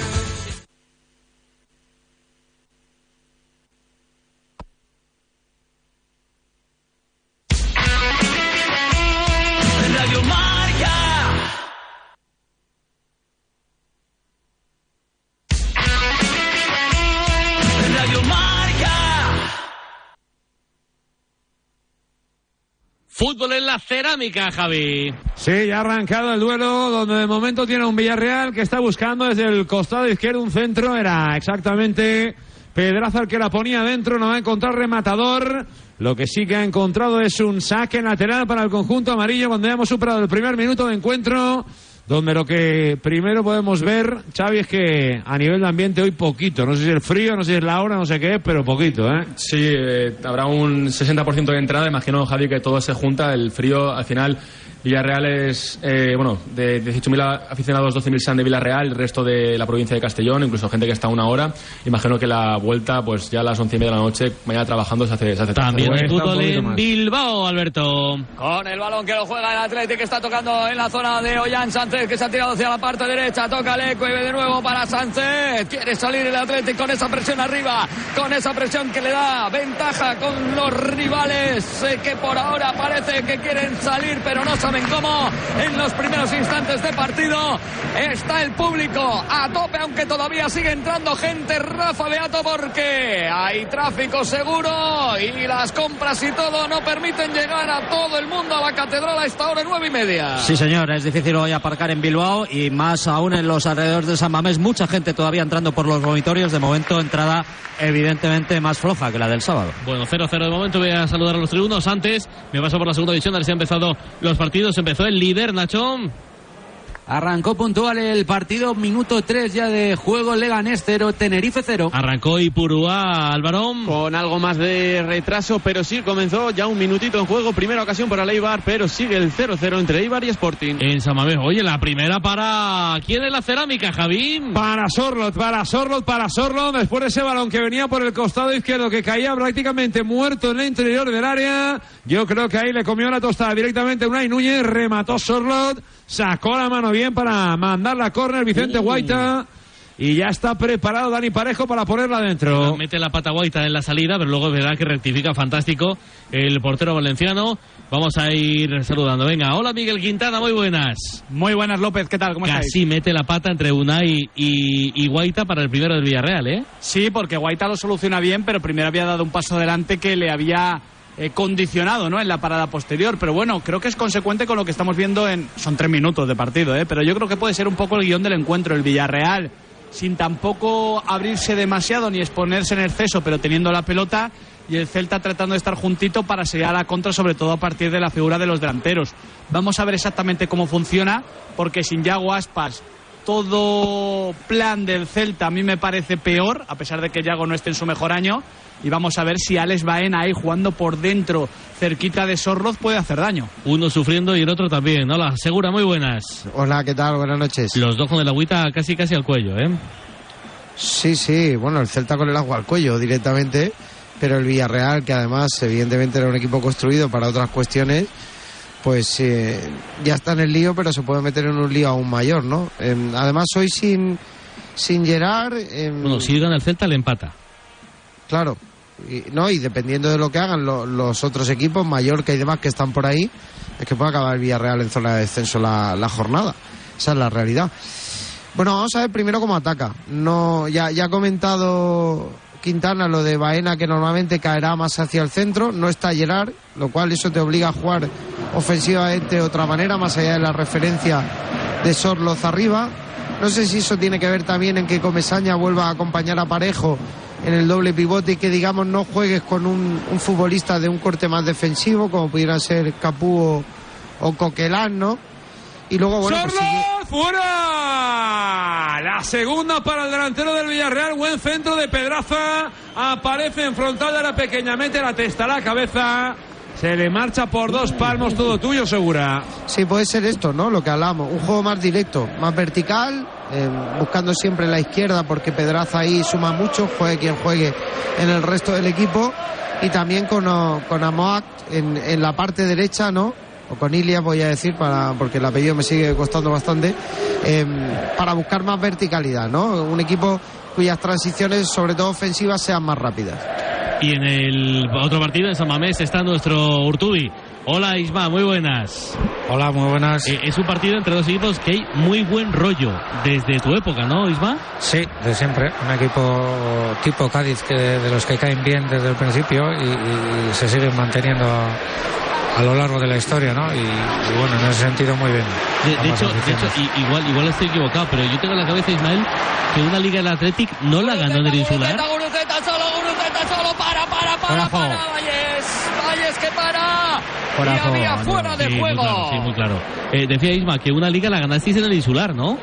Fútbol en la cerámica, Javi. Sí, ya ha arrancado el duelo donde de momento tiene un Villarreal que está buscando desde el costado izquierdo un centro. Era exactamente Pedraza el que la ponía dentro. No va a encontrar rematador. Lo que sí que ha encontrado es un saque lateral para el conjunto amarillo cuando hemos superado el primer minuto de encuentro. Donde lo que primero podemos ver, Xavi, es que a nivel de ambiente hoy poquito. No sé si es el frío, no sé si es la hora, no sé qué es, pero poquito, ¿eh? Sí, eh, habrá un 60% de entrada. Imagino, Javi, que todo se junta. El frío, al final, Villarreal es, eh, bueno, de 18.000 aficionados, 12.000 sean de Villarreal, el resto de la provincia de Castellón, incluso gente que está a una hora. Imagino que la vuelta, pues ya a las 11 y media de la noche, mañana trabajando, se hace, se hace tarde. También un fútbol en. Bilbao, Alberto. Con el balón que lo juega el Atlético, que está tocando en la zona de Ollán Sánchez, que se ha tirado hacia la parte derecha. Toca Lecueve de nuevo para Sánchez. Quiere salir el Atlético con esa presión arriba, con esa presión que le da ventaja con los rivales, eh, que por ahora parece que quieren salir, pero no saben cómo. En los primeros instantes de partido está el público a tope, aunque todavía sigue entrando gente. Rafa Beato, porque hay tráfico seguro y las compras y todo no permiten llegar a todo el mundo a la catedral a esta hora nueve y media. Sí, señor, es difícil hoy aparcar en Bilbao y más aún en los alrededores de San Mamés. Mucha gente todavía entrando por los vomitorios. De momento, entrada evidentemente más floja que la del sábado. Bueno, 0-0 de momento. Voy a saludar a los tribunos. Antes me paso por la segunda división. A ver si han empezado los partidos. Empezó el líder, Nacho. Arrancó puntual el partido, minuto 3 ya de juego, Leganés 0, Tenerife 0. Arrancó Ipurúa, Álvaro. Con algo más de retraso, pero sí comenzó ya un minutito en juego. Primera ocasión para el Eibar, pero sigue el 0-0 entre Eibar y Sporting. En San Mamés. Oye, la primera para. ¿Quién es la cerámica, Javi? Para Sorlot, para Sorlot, para Sorlot. Después de ese balón que venía por el costado izquierdo, que caía prácticamente muerto en el interior del área. Yo creo que ahí le comió la tostada directamente Unai Núñez. Remató Sorlot. Sacó la mano bien para mandar la córner Vicente Guaita. Y ya está preparado Dani Parejo para ponerla adentro. Mete la pata guaita en la salida, pero luego es verdad que rectifica fantástico el portero valenciano. Vamos a ir saludando. Venga, hola Miguel Quintana, muy buenas. Muy buenas López, ¿qué tal? ¿Cómo Casi estáis? mete la pata entre Unai y, y Guaita para el primero del Villarreal, ¿eh? Sí, porque Guaita lo soluciona bien, pero primero había dado un paso adelante que le había eh, condicionado ¿no? en la parada posterior. Pero bueno, creo que es consecuente con lo que estamos viendo en... Son tres minutos de partido, ¿eh? pero yo creo que puede ser un poco el guion del encuentro. El Villarreal, sin tampoco abrirse demasiado ni exponerse en exceso, pero teniendo la pelota y el Celta tratando de estar juntito para seguir a la contra, sobre todo a partir de la figura de los delanteros. Vamos a ver exactamente cómo funciona, porque sin Yago Aspas todo plan del Celta a mí me parece peor, a pesar de que Yago no esté en su mejor año. Y vamos a ver si Alex Baena ahí jugando por dentro, cerquita de Sorloz, puede hacer daño. Uno sufriendo y el otro también. Hola, Segura, muy buenas. Hola, ¿qué tal? Buenas noches. Los dos con el agüita casi casi al cuello, ¿eh? Sí, sí, bueno, el Celta con el agua al cuello directamente, pero el Villarreal, que además evidentemente era un equipo construido para otras cuestiones, pues eh, ya está en el lío, pero se puede meter en un lío aún mayor, ¿no? Em, además, hoy sin, sin Gerard... em, Bueno, si gana el Celta, le empata. Claro, y, no, y dependiendo de lo que hagan lo- los otros equipos, Mallorca y demás que están por ahí, es que puede acabar el Villarreal en zona de descenso la, la jornada. Esa es la realidad. Bueno, vamos a ver primero cómo ataca. No, ya, ya ha comentado Quintana lo de Baena que normalmente caerá más hacia el centro, no está Gerard, lo cual eso te obliga a jugar ofensivamente de otra manera, más allá de la referencia de Sorloz arriba. No sé si eso tiene que ver también en que Comesaña vuelva a acompañar a Parejo en el doble pivote y que digamos no juegues con un, un futbolista de un corte más defensivo como pudieran ser Capú o, o Coquelán, ¿no? Y luego, bueno, pues. ¡Fuera! La segunda para el delantero del Villarreal. Buen centro de Pedraza. Aparece en frontal de la pequeña. Mete la testa a la cabeza. Se le marcha por dos palmos. Todo tuyo, segura. Sí, puede ser esto, ¿no? Lo que hablamos. Un juego más directo, más vertical, eh, buscando siempre la izquierda porque Pedraza ahí suma mucho, juegue quien juegue en el resto del equipo. Y también con, con Amoak en, la parte derecha, ¿no? O con Ilia, voy a decir, para, porque el apellido me sigue costando bastante, eh, para buscar más verticalidad, ¿no? Un equipo cuyas transiciones, sobre todo ofensivas, sean más rápidas. Y en el otro partido, en San Mamés, está nuestro Urtubi. Hola Isma, muy buenas. Hola, muy buenas. Eh, es un partido entre dos equipos que hay muy buen rollo desde tu época, ¿no, Isma? Sí, de siempre. Un equipo tipo Cádiz que de los que caen bien desde el principio y, y se siguen manteniendo a, lo largo de la historia, ¿no? Y, y bueno, en ese sentido muy bien. De, hecho, de hecho i- igual, igual estoy equivocado, pero yo tengo en la cabeza, Ismael, que una liga del Athletic no la ganó en el insular. Guruceta, solo, Guruceta solo, para, para, para, para. Valles, Valles que para. Fuera y juego, había no, fuera de sí, juego. Muy claro, sí, muy claro. Eh, decía Isma que una liga la ganasteis en el insular, ¿no?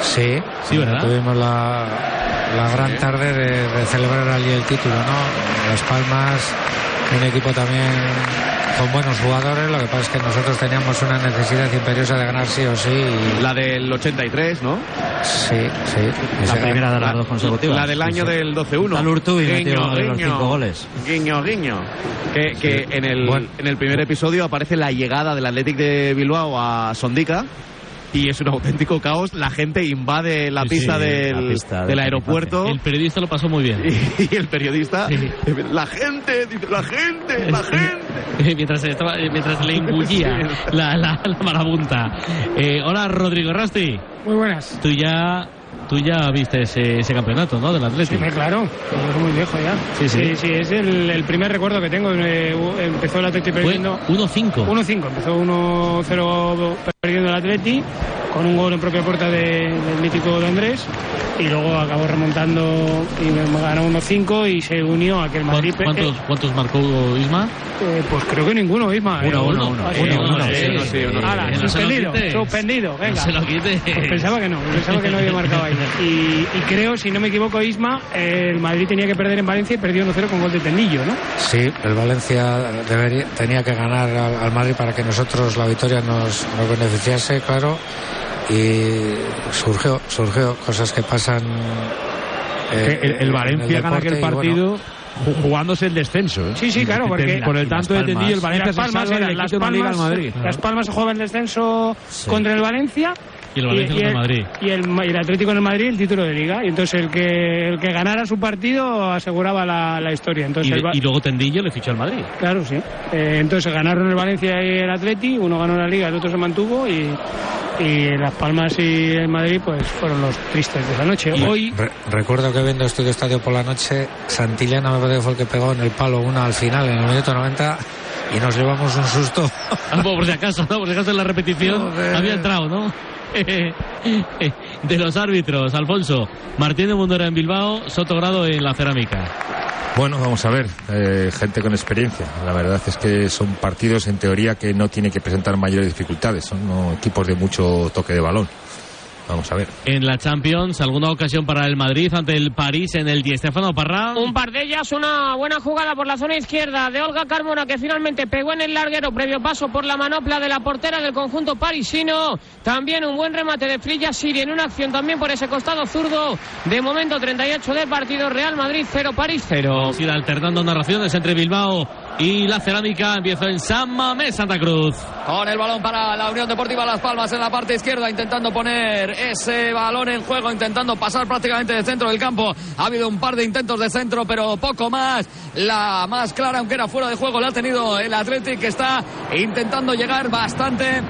Sí, Sí, ¿verdad? Tuvimos la, la gran tarde de, de celebrar allí el título, ¿no? Las Palmas, un equipo también con buenos jugadores, lo que pasa es que nosotros teníamos una necesidad imperiosa de ganar sí o sí. y- La del 83, ¿no? Sí, sí. La primera de las dos consecutivas. La del año Sí, sí. del 12-1. Al Urtubi metió Guiño, uno de los guiño. cinco goles. Guiño, guiño. Que, que Sí. en, el, Bueno. en el primer episodio aparece la llegada del Athletic de Bilbao a Sondica. Y es un auténtico caos. La gente invade la Sí, pista, sí, del, la pista de del aeropuerto. El periodista lo pasó muy bien. Y el periodista. La gente, dice, la gente, la gente. mientras, estaba, mientras le imbullía la, la, la marabunta. Eh, hola, Rodrigo Rasti. Muy buenas. Tú ya, tú ya viste ese, ese campeonato, ¿no? Del Atlético. Sí, claro, es muy viejo ya. Sí, sí. sí, es el, el primer recuerdo que tengo. Eh, empezó el Atleti Fue perdiendo 1-5. 1-5, empezó 1-0 perdiendo el Atleti con un gol en propia puerta de- del mítico de Andrés y luego acabó remontando y me ganó 1-5 y se unió a que el Madrid... ¿Cuántos, ¿Cuántos marcó Isma? Eh, pues creo que ninguno, Isma. Uno, Eh, uno, uno, Ah, sí, uno, uno, sí, sí, sí, sí, uno. Ala, Que no se lo suspendido, suspendido, venga. No se lo quites. Pues pensaba que no, pensaba que no había marcado ahí. Y, y creo, si no me equivoco, Isma, eh, el Madrid tenía que perder en Valencia y perdió 1-0 con gol de Tendillo, ¿no? Sí, el Valencia debería, tenía que ganar al, al Madrid para que nosotros la victoria nos, nos beneficiase, claro. Y surgió, surgió cosas que pasan. eh, el, el en Valencia gana aquel bueno, partido ju- jugándose el descenso. ¿eh? Sí, sí, claro, porque... Por el tanto de Tendillo, el Valencia Las se Palmas, salva y le Las Palmas- Madrid. Las Palmas juega el descenso contra el Valencia. Y el Valencia contra el Madrid. Y el, y el Atlético en el Madrid el título de liga. Y entonces el que, el que ganara su partido aseguraba la, la historia. Entonces Y, el luego Tendillo le fichó al Madrid. Claro, sí. Eh, entonces ganaron el Valencia y el Atleti, uno ganó la Liga, el otro se mantuvo y, y Las Palmas y el Madrid pues fueron los tristes de la noche. Y Hoy re- recuerdo que viendo Estudio Estadio por la noche, Santillana me parece que fue el que pegó en el palo una al final, en el minuto 90, y nos llevamos un susto. Ah, por si acaso, ¿no? Por si acaso en la repetición había entrado, ¿no? De los árbitros, Alfonso. Martínez Mundora en Bilbao, Sotogrado en la cerámica. Bueno, vamos a ver, eh, gente con experiencia. La verdad es que son partidos en teoría que no tienen que presentar mayores dificultades, son equipos de mucho toque de balón. Vamos a ver. En la Champions, alguna ocasión para el Madrid ante el París en el Di Stefano Parra. Un par de ellas, una buena jugada por la zona izquierda de Olga Carmona que finalmente pegó en el larguero previo paso por la manopla de la portera del conjunto parisino. También un buen remate de Frilla Siri en una acción también por ese costado zurdo. De momento 38 de partido, Real Madrid 0, París 0. Vamos a ir alternando narraciones entre Bilbao y la cerámica. Empiezo en San Mamés, Santa Cruz. Con el balón para la Unión Deportiva Las Palmas en la parte izquierda, intentando poner ese balón en juego, intentando pasar prácticamente de centro del campo. Ha habido un par de intentos de centro, pero poco más. La más clara, aunque era fuera de juego, la ha tenido el Athletic, que está intentando llegar bastante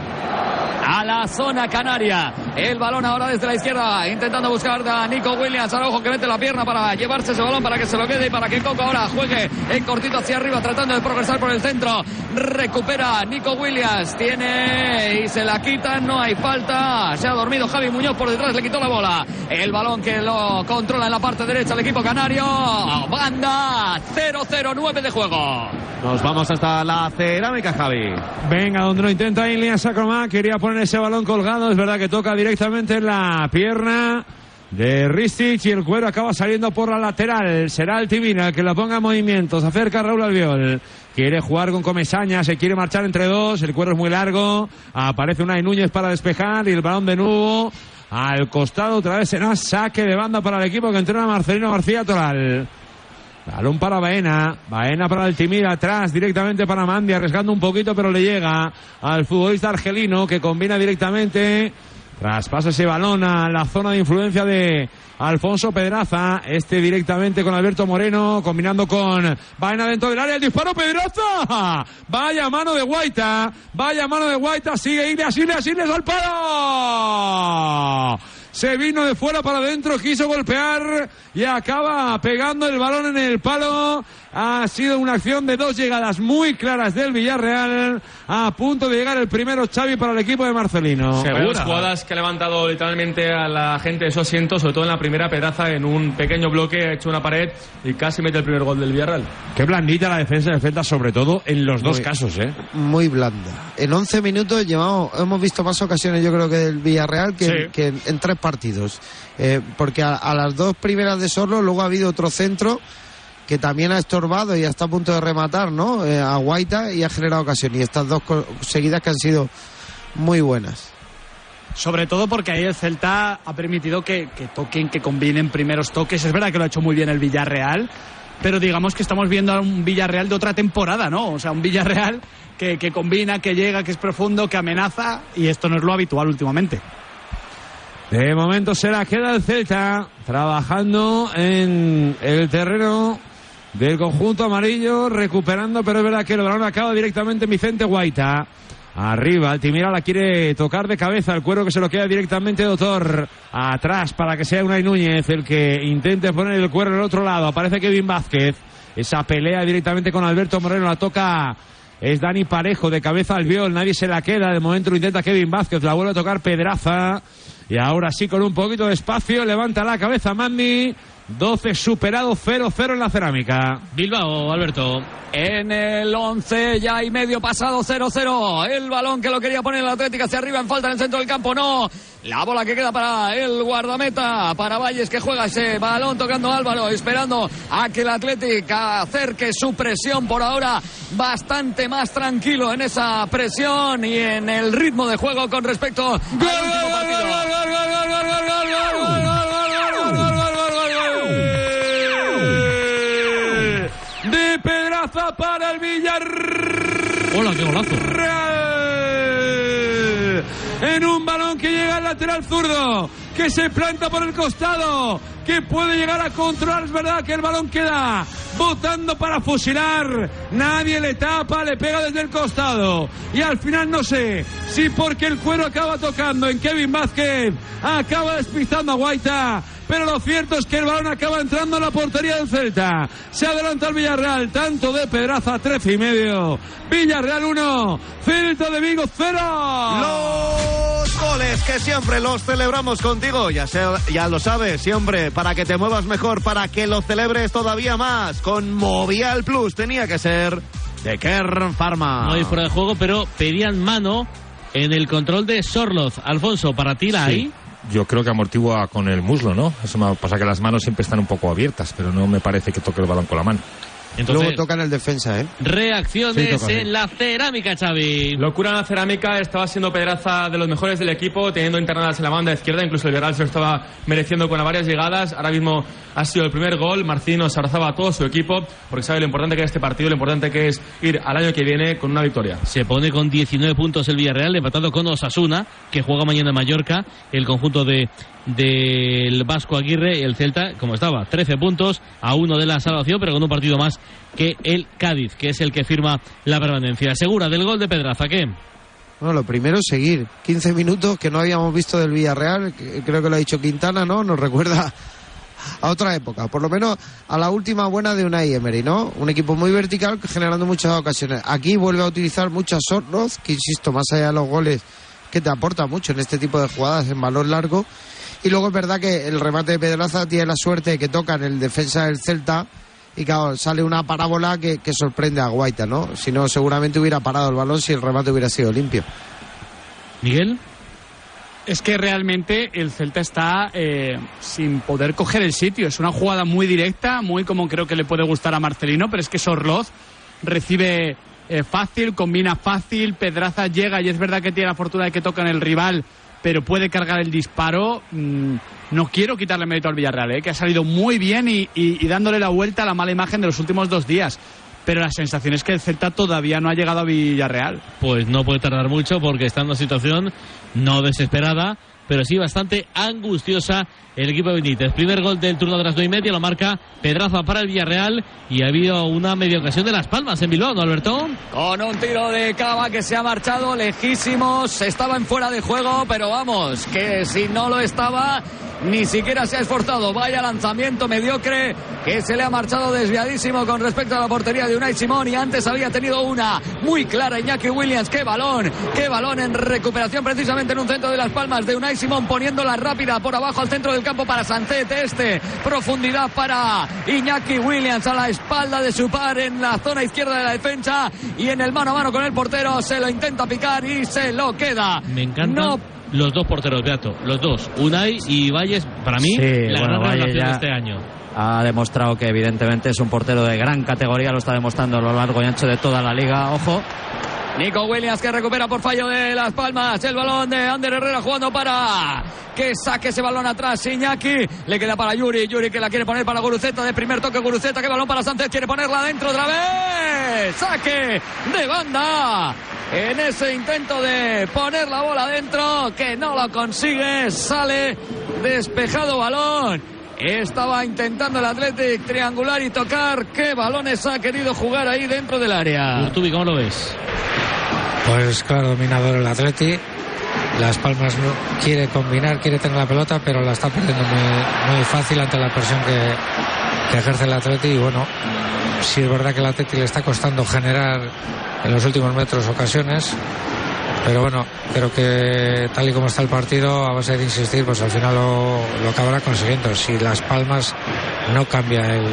a la zona canaria. El balón ahora desde la izquierda, intentando buscar a Nico Williams. Ahora ojo que mete la pierna para llevarse ese balón, para que se lo quede y para que Coco ahora juegue en cortito hacia arriba, tratando de progresar por el centro. Recupera Nico Williams, tiene y se la quita, no hay falta. Se ha dormido Javi Muñoz por detrás, le quitó la bola. El balón que lo controla en la parte derecha el equipo canario. Banda 0-0-9 de juego. Nos vamos hasta la cerámica, Javi. Venga, donde lo intenta Ilian Sacromá, quería poner ese balón colgado, es verdad que toca directamente en la pierna de Ristich y el cuero acaba saliendo por la lateral. Será el Timina el que la ponga en movimiento. Se acerca Raúl Albiol. Quiere jugar con Comesaña, se quiere marchar entre dos. El cuero es muy largo. Aparece Unai Núñez para despejar y el balón de nuevo al costado. Otra vez será saque de banda para el equipo que entrena Marcelino García Toral. Balón para Baena, Baena para el Timir atrás directamente para Mandi, arriesgando un poquito pero le llega al futbolista argelino que combina directamente, traspasa ese balón a la zona de influencia de Alfonso Pedraza, este directamente con Alberto Moreno, combinando con Baena dentro del área, el disparo Pedraza, vaya mano de Guaita, vaya mano de Guaita, sigue Ilias, Ilias, Ilias al palo. Se vino de fuera para adentro, quiso golpear y acaba pegando el balón en el palo. Ha sido una acción de dos llegadas muy claras del Villarreal. A punto de llegar el primero Xavi para el equipo de Marcelino. Varias jugadas que ha levantado literalmente a la gente de su asiento, sobre todo en la primera pedaza, en un pequeño bloque, ha hecho una pared y casi mete el primer gol del Villarreal. Qué blandita la defensa de Celta, sobre todo en los dos Muy- casos, ¿eh? Muy blanda. En 11 minutos llevamos, hemos visto más ocasiones, yo creo que del Villarreal que, Sí. que en, en tres partidos. Eh, porque a, las dos primeras de Sorlo luego ha habido otro centro que también ha estorbado y está a punto de rematar, ¿no? Eh, a Guaita y ha generado ocasión. Y estas dos seguidas que han sido muy buenas. Sobre todo porque ahí el Celta ha permitido que, que toquen, que combinen primeros toques. Es verdad que lo ha hecho muy bien el Villarreal, pero digamos que estamos viendo a un Villarreal de otra temporada, ¿no? O sea, un Villarreal que combina, que llega, que es profundo, que amenaza, y esto no es lo habitual últimamente. De momento se la queda el Celta trabajando en el terreno del conjunto amarillo, recuperando, pero es verdad que el balón acaba directamente en Vicente Guaita. Arriba, Altimira la quiere tocar de cabeza, el cuero que se lo queda directamente Doctor. Atrás para que sea Unai Núñez el que intente poner el cuero en el otro lado. Aparece Kevin Vázquez. Esa pelea directamente con Alberto Moreno la toca Es Dani Parejo de cabeza al viol. Nadie se la queda. De momento lo intenta Kevin Vázquez. La vuelve a tocar Pedraza. Y ahora sí, con un poquito de espacio, levanta la cabeza Mandi. 12 superado 0-0 en la cerámica. Bilbao, Alberto. En el 11 ya y medio pasado 0-0. El balón que lo quería poner el Atlético hacia arriba en falta en el centro del campo. No. La bola que queda para el guardameta, para Valles que juega ese balón tocando Álvaro, esperando a que el Atlético acerque su presión por ahora bastante más tranquilo en esa presión y en el ritmo de juego con respecto al último partido. De Pedraza para el Villarreal. Hola, qué golazo. En un balón que llega al lateral zurdo, que se planta por el costado, que puede llegar a controlar. Es verdad que el balón queda botando para fusilar. Nadie le tapa, le pega desde el costado. Y al final no sé si porque el cuero acaba tocando en Kevin Vázquez, acaba despistando a Guaita. Pero lo cierto es que el balón acaba entrando en la portería del Celta. Se adelanta el Villarreal, tanto de Pedraza, 13 y medio. Villarreal 1, Celta de Vigo 0. Los goles que siempre los celebramos contigo, ya, sea, ya lo sabes, siempre para que te muevas mejor, para que lo celebres todavía más. Con Movial Plus tenía que ser de Kern Pharma. No hay fuera de juego, pero pedían mano en el control de Sorloz. Alfonso, para ti la Sí. hay. Yo creo que amortigua con el muslo, ¿no? Eso me pasa que las manos siempre están un poco abiertas, pero no me parece que toque el balón con la mano. Entonces, Luego tocan el defensa, ¿eh? reacciones Sí, toca, sí. en la cerámica, Xavi. Locura en la cerámica, estaba siendo Pedraza de los mejores del equipo, teniendo internadas en la banda izquierda, incluso el Villarreal se lo estaba mereciendo con varias llegadas. Ahora mismo ha sido el primer gol, Marcino se abrazaba a todo su equipo, porque sabe lo importante que es este partido, lo importante que es ir al año que viene con una victoria. Se pone con 19 puntos el Villarreal, empatado con Osasuna, que juega mañana en Mallorca, el conjunto de del Vasco Aguirre, el Celta, como estaba, 13 puntos a uno de la salvación, pero con un partido más que el Cádiz, que es el que firma la permanencia. Segura del gol de Pedraza, ¿qué? Bueno, lo primero es seguir. 15 minutos que no habíamos visto del Villarreal, creo que lo ha dicho Quintana, ¿no? Nos recuerda a otra época, por lo menos a la última buena de Unai Emery, ¿no? Un equipo muy vertical generando muchas ocasiones. Aquí vuelve a utilizar muchas Sornoz, que insisto, más allá de los goles, que te aporta mucho en este tipo de jugadas en valor largo. Y luego es verdad que el remate de Pedraza tiene la suerte de que toca en el defensa del Celta y claro, sale una parábola que, que sorprende a Guaita, ¿no? Si no, seguramente hubiera parado el balón si el remate hubiera sido limpio. Miguel. Es que realmente el Celta está eh, sin poder coger el sitio. Es una jugada muy directa, muy como creo que le puede gustar a Marcelino, pero es que Sorloz recibe eh, fácil, combina fácil, Pedraza llega y es verdad que tiene la fortuna de que toca en el rival, pero puede cargar el disparo. Mm, no quiero quitarle mérito al Villarreal, eh, que ha salido muy bien y, y- y dándole la vuelta a la mala imagen de los últimos dos días. Pero la sensación es que el Celta todavía no ha llegado a Villarreal. Pues no puede tardar mucho porque está en una situación no desesperada, pero sí bastante angustiosa el equipo de Benítez. Primer gol del turno de las nueve y media lo marca Pedraza para el Villarreal y ha habido una media ocasión de Las Palmas en Bilbao, ¿no, Alberto? Con un tiro de Cava que se ha marchado lejísimos, estaba en fuera de juego, pero vamos, que si no lo estaba, ni siquiera se ha esforzado. Vaya lanzamiento mediocre que se le ha marchado desviadísimo con respecto a la portería de Unai Simón y antes había tenido una muy clara Iñaki Williams. ¡Qué balón! ¡Qué balón en recuperación precisamente en un centro de las palmas de Unai Simón poniéndola rápida por abajo al centro del campo para Sancet. Este, profundidad para Iñaki Williams a la espalda de su par en la zona izquierda de la defensa y en el mano a mano con el portero se lo intenta picar y se lo queda. Me encantan No los dos porteros, Beato, los dos, Unai y Valles, para mí, Sí, la bueno, gran revelación ya- de este año. Ha demostrado que evidentemente es un portero de gran categoría, lo está demostrando a lo largo y ancho de toda la liga. Ojo, Nico Williams que recupera por fallo de Las Palmas. El balón de Ander Herrera jugando para que saque ese balón atrás. Iñaki le queda para Yuri. Yuri que la quiere poner para Guruceta. De primer toque Guruceta. Que balón para Sánchez. Quiere ponerla dentro otra vez. Saque de banda. En ese intento de poner la bola dentro. Que no lo consigue. Sale despejado balón. Estaba intentando el Athletic triangular y tocar. ¿Qué balones ha querido jugar ahí dentro del área? ¿cómo lo ves? Pues claro, dominador el Atleti. Las Palmas quiere combinar, quiere tener la pelota, pero la está perdiendo muy, muy fácil ante la presión que, ejerce el Atleti. Y bueno, sí es verdad que el Atleti le está costando generar en los últimos metros ocasiones. Pero bueno, creo que tal y como está el partido, a base de insistir, pues al final lo acabará consiguiendo. Si Las Palmas no cambia el,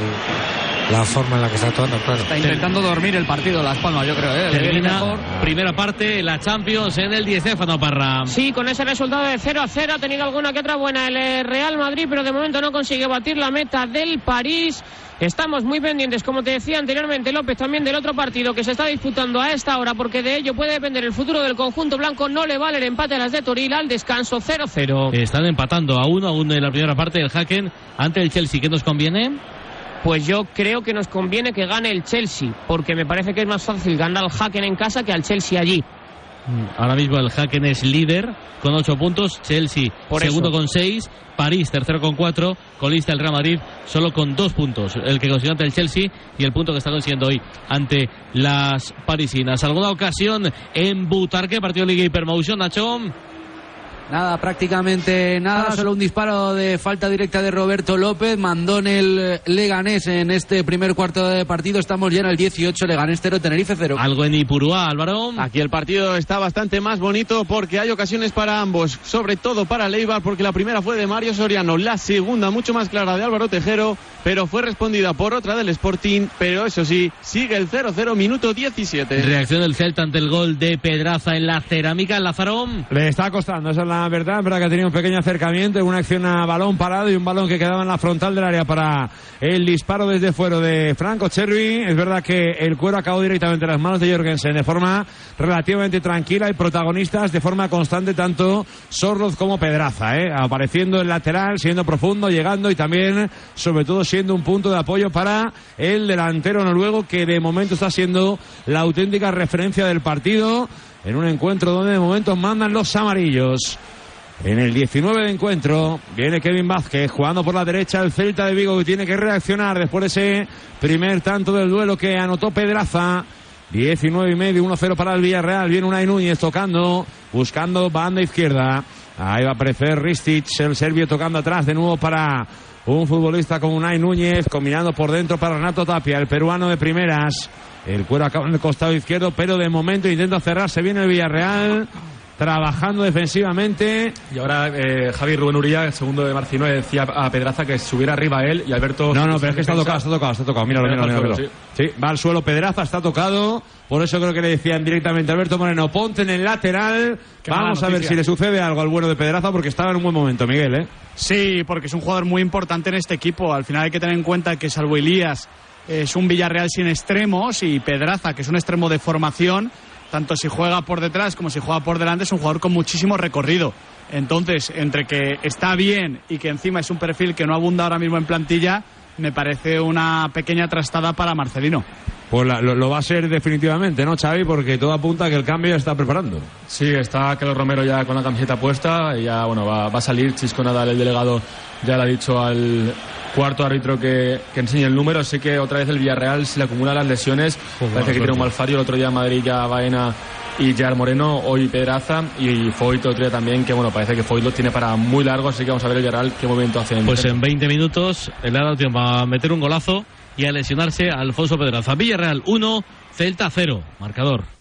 la forma en la que está actuando, claro. Está intentando dormir el partido Las Palmas, yo creo. ¿eh? Termina mejor. primera parte, la Champions en el Di Stéfano Parra. Sí, con ese resultado de 0 a 0 ha tenido alguna que otra buena el eh, Real Madrid, pero de momento no consiguió batir la meta del París. Estamos muy pendientes, como te decía anteriormente López, también del otro partido que se está disputando a esta hora, porque de ello puede depender el futuro del conjunto blanco. No le vale el empate a las de Toril al descanso 0-0. Están empatando a uno, aún en la primera parte del Haken ante el Chelsea. ¿Qué nos conviene? Pues yo creo que nos conviene que gane el Chelsea, porque me parece que es más fácil ganar al Haken en casa que al Chelsea allí. Ahora mismo el Haken es líder con 8 puntos, Chelsea Por segundo eso. con 6, París tercero con 4, colista el Real Madrid solo con 2 puntos, el que consiguió ante el Chelsea y el punto que está consiguiendo hoy ante las parisinas. ¿Alguna ocasión en Butarque, partido Liga Hypermotion, Nacho? Nada, prácticamente nada, solo un disparo de falta directa de Roberto López, mandó en el Leganés en este primer cuarto de partido, estamos ya en el 18, Leganés 0, Tenerife 0. Algo en Ipurúa, Álvaro. Aquí el partido está bastante más bonito porque hay ocasiones para ambos, sobre todo para Leibar, porque la primera fue de Mario Soriano, la segunda mucho más clara de Álvaro Tejero, pero fue respondida por otra del Sporting, pero eso sí, sigue el 0-0, minuto 17. Reacción del Celta ante el gol de Pedraza en la cerámica, Lázaro. Le está costando, esa es la verdad. Es verdad que ha tenido un pequeño acercamiento, una acción a balón parado y un balón que quedaba en la frontal del área para el disparo desde fuera de Franco Cherry. Es verdad que el cuero acabó directamente en las manos de Jorgensen de forma relativamente tranquila y protagonistas de forma constante tanto Sorloz como Pedraza, ¿eh? apareciendo en lateral, siendo profundo, llegando y también, sobre todo, siendo un punto de apoyo para el delantero noruego que de momento está siendo la auténtica referencia del partido en un encuentro donde de momento mandan los amarillos. En el 19 de encuentro viene Kevin Vázquez jugando por la derecha el Celta de Vigo que tiene que reaccionar después de ese primer tanto del duelo que anotó Pedraza. 19 y medio, 1-0 para el Villarreal. Viene Unai Núñez tocando, buscando banda izquierda. Ahí va a aparecer Ristic, el serbio tocando atrás de nuevo para un futbolista como Unai Núñez, combinando por dentro para Renato Tapia, el peruano de primeras. El cuero acaba en el costado izquierdo, pero de momento intenta cerrarse bien el Villarreal, trabajando defensivamente. Y ahora eh, Javi Rubén Uría, el segundo de Marcino, le decía a Pedraza que subiera arriba a él y Alberto. No, no, pero es que está tocado, está tocado, está tocado. Míralo, Mira, míralo, míralo. suelo, Sí, va al suelo Pedraza, está tocado. Por eso creo que le decían directamente a Alberto Moreno, ponte en el lateral. Qué Vamos a ver si le sucede algo al bueno de Pedraza porque estaba en un buen momento, Miguel, ¿eh? Sí, porque es un jugador muy importante en este equipo. Al final hay que tener en cuenta que salvo Elías es un Villarreal sin extremos y Pedraza, que es un extremo de formación, tanto si juega por detrás como si juega por delante, es un jugador con muchísimo recorrido. Entonces, entre que está bien y que encima es un perfil que no abunda ahora mismo en plantilla, me parece una pequeña trastada para Marcelino. Pues la- lo, lo va a ser definitivamente, ¿no, Xavi? Porque todo apunta a que el cambio ya está preparando. Sí, está Carlos Romero ya con la camiseta puesta y ya bueno va, va a salir Chisco Nadal, el delegado, ya le ha dicho al cuarto árbitro que, que enseñe el número, así que otra vez el Villarreal se le acumulan las lesiones, parece que tiene un mal fallo, el otro día Madrid ya Baena y Gerard Moreno, hoy Pedraza y Foyt el otro día también, que bueno, parece que Foyt lo tiene para muy largo, así que vamos a ver el Villarreal qué movimiento hace. en Pues en 20 minutos le ha dado tiempo a meter un golazo y a lesionarse a Alfonso Pedraza. Villarreal 1, Celta 0. Marcador.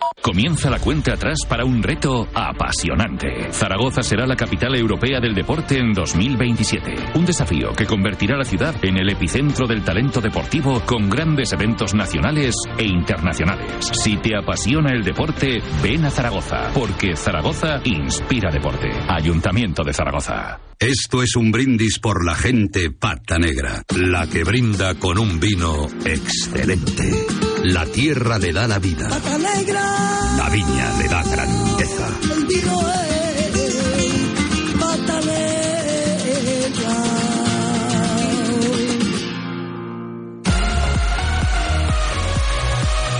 Comienza la cuenta atrás para un reto apasionante. Zaragoza será la capital europea del deporte en 2027. Un desafío que convertirá la ciudad en el epicentro del talento deportivo con grandes eventos nacionales e internacionales. Si te apasiona el deporte, ven a Zaragoza, porque Zaragoza inspira deporte. Ayuntamiento de Zaragoza. Esto es un brindis por la gente pata negra, la que brinda con un vino excelente. La tierra le da la vida, Pata negra, la viña le da grandeza. el vino es pata negra.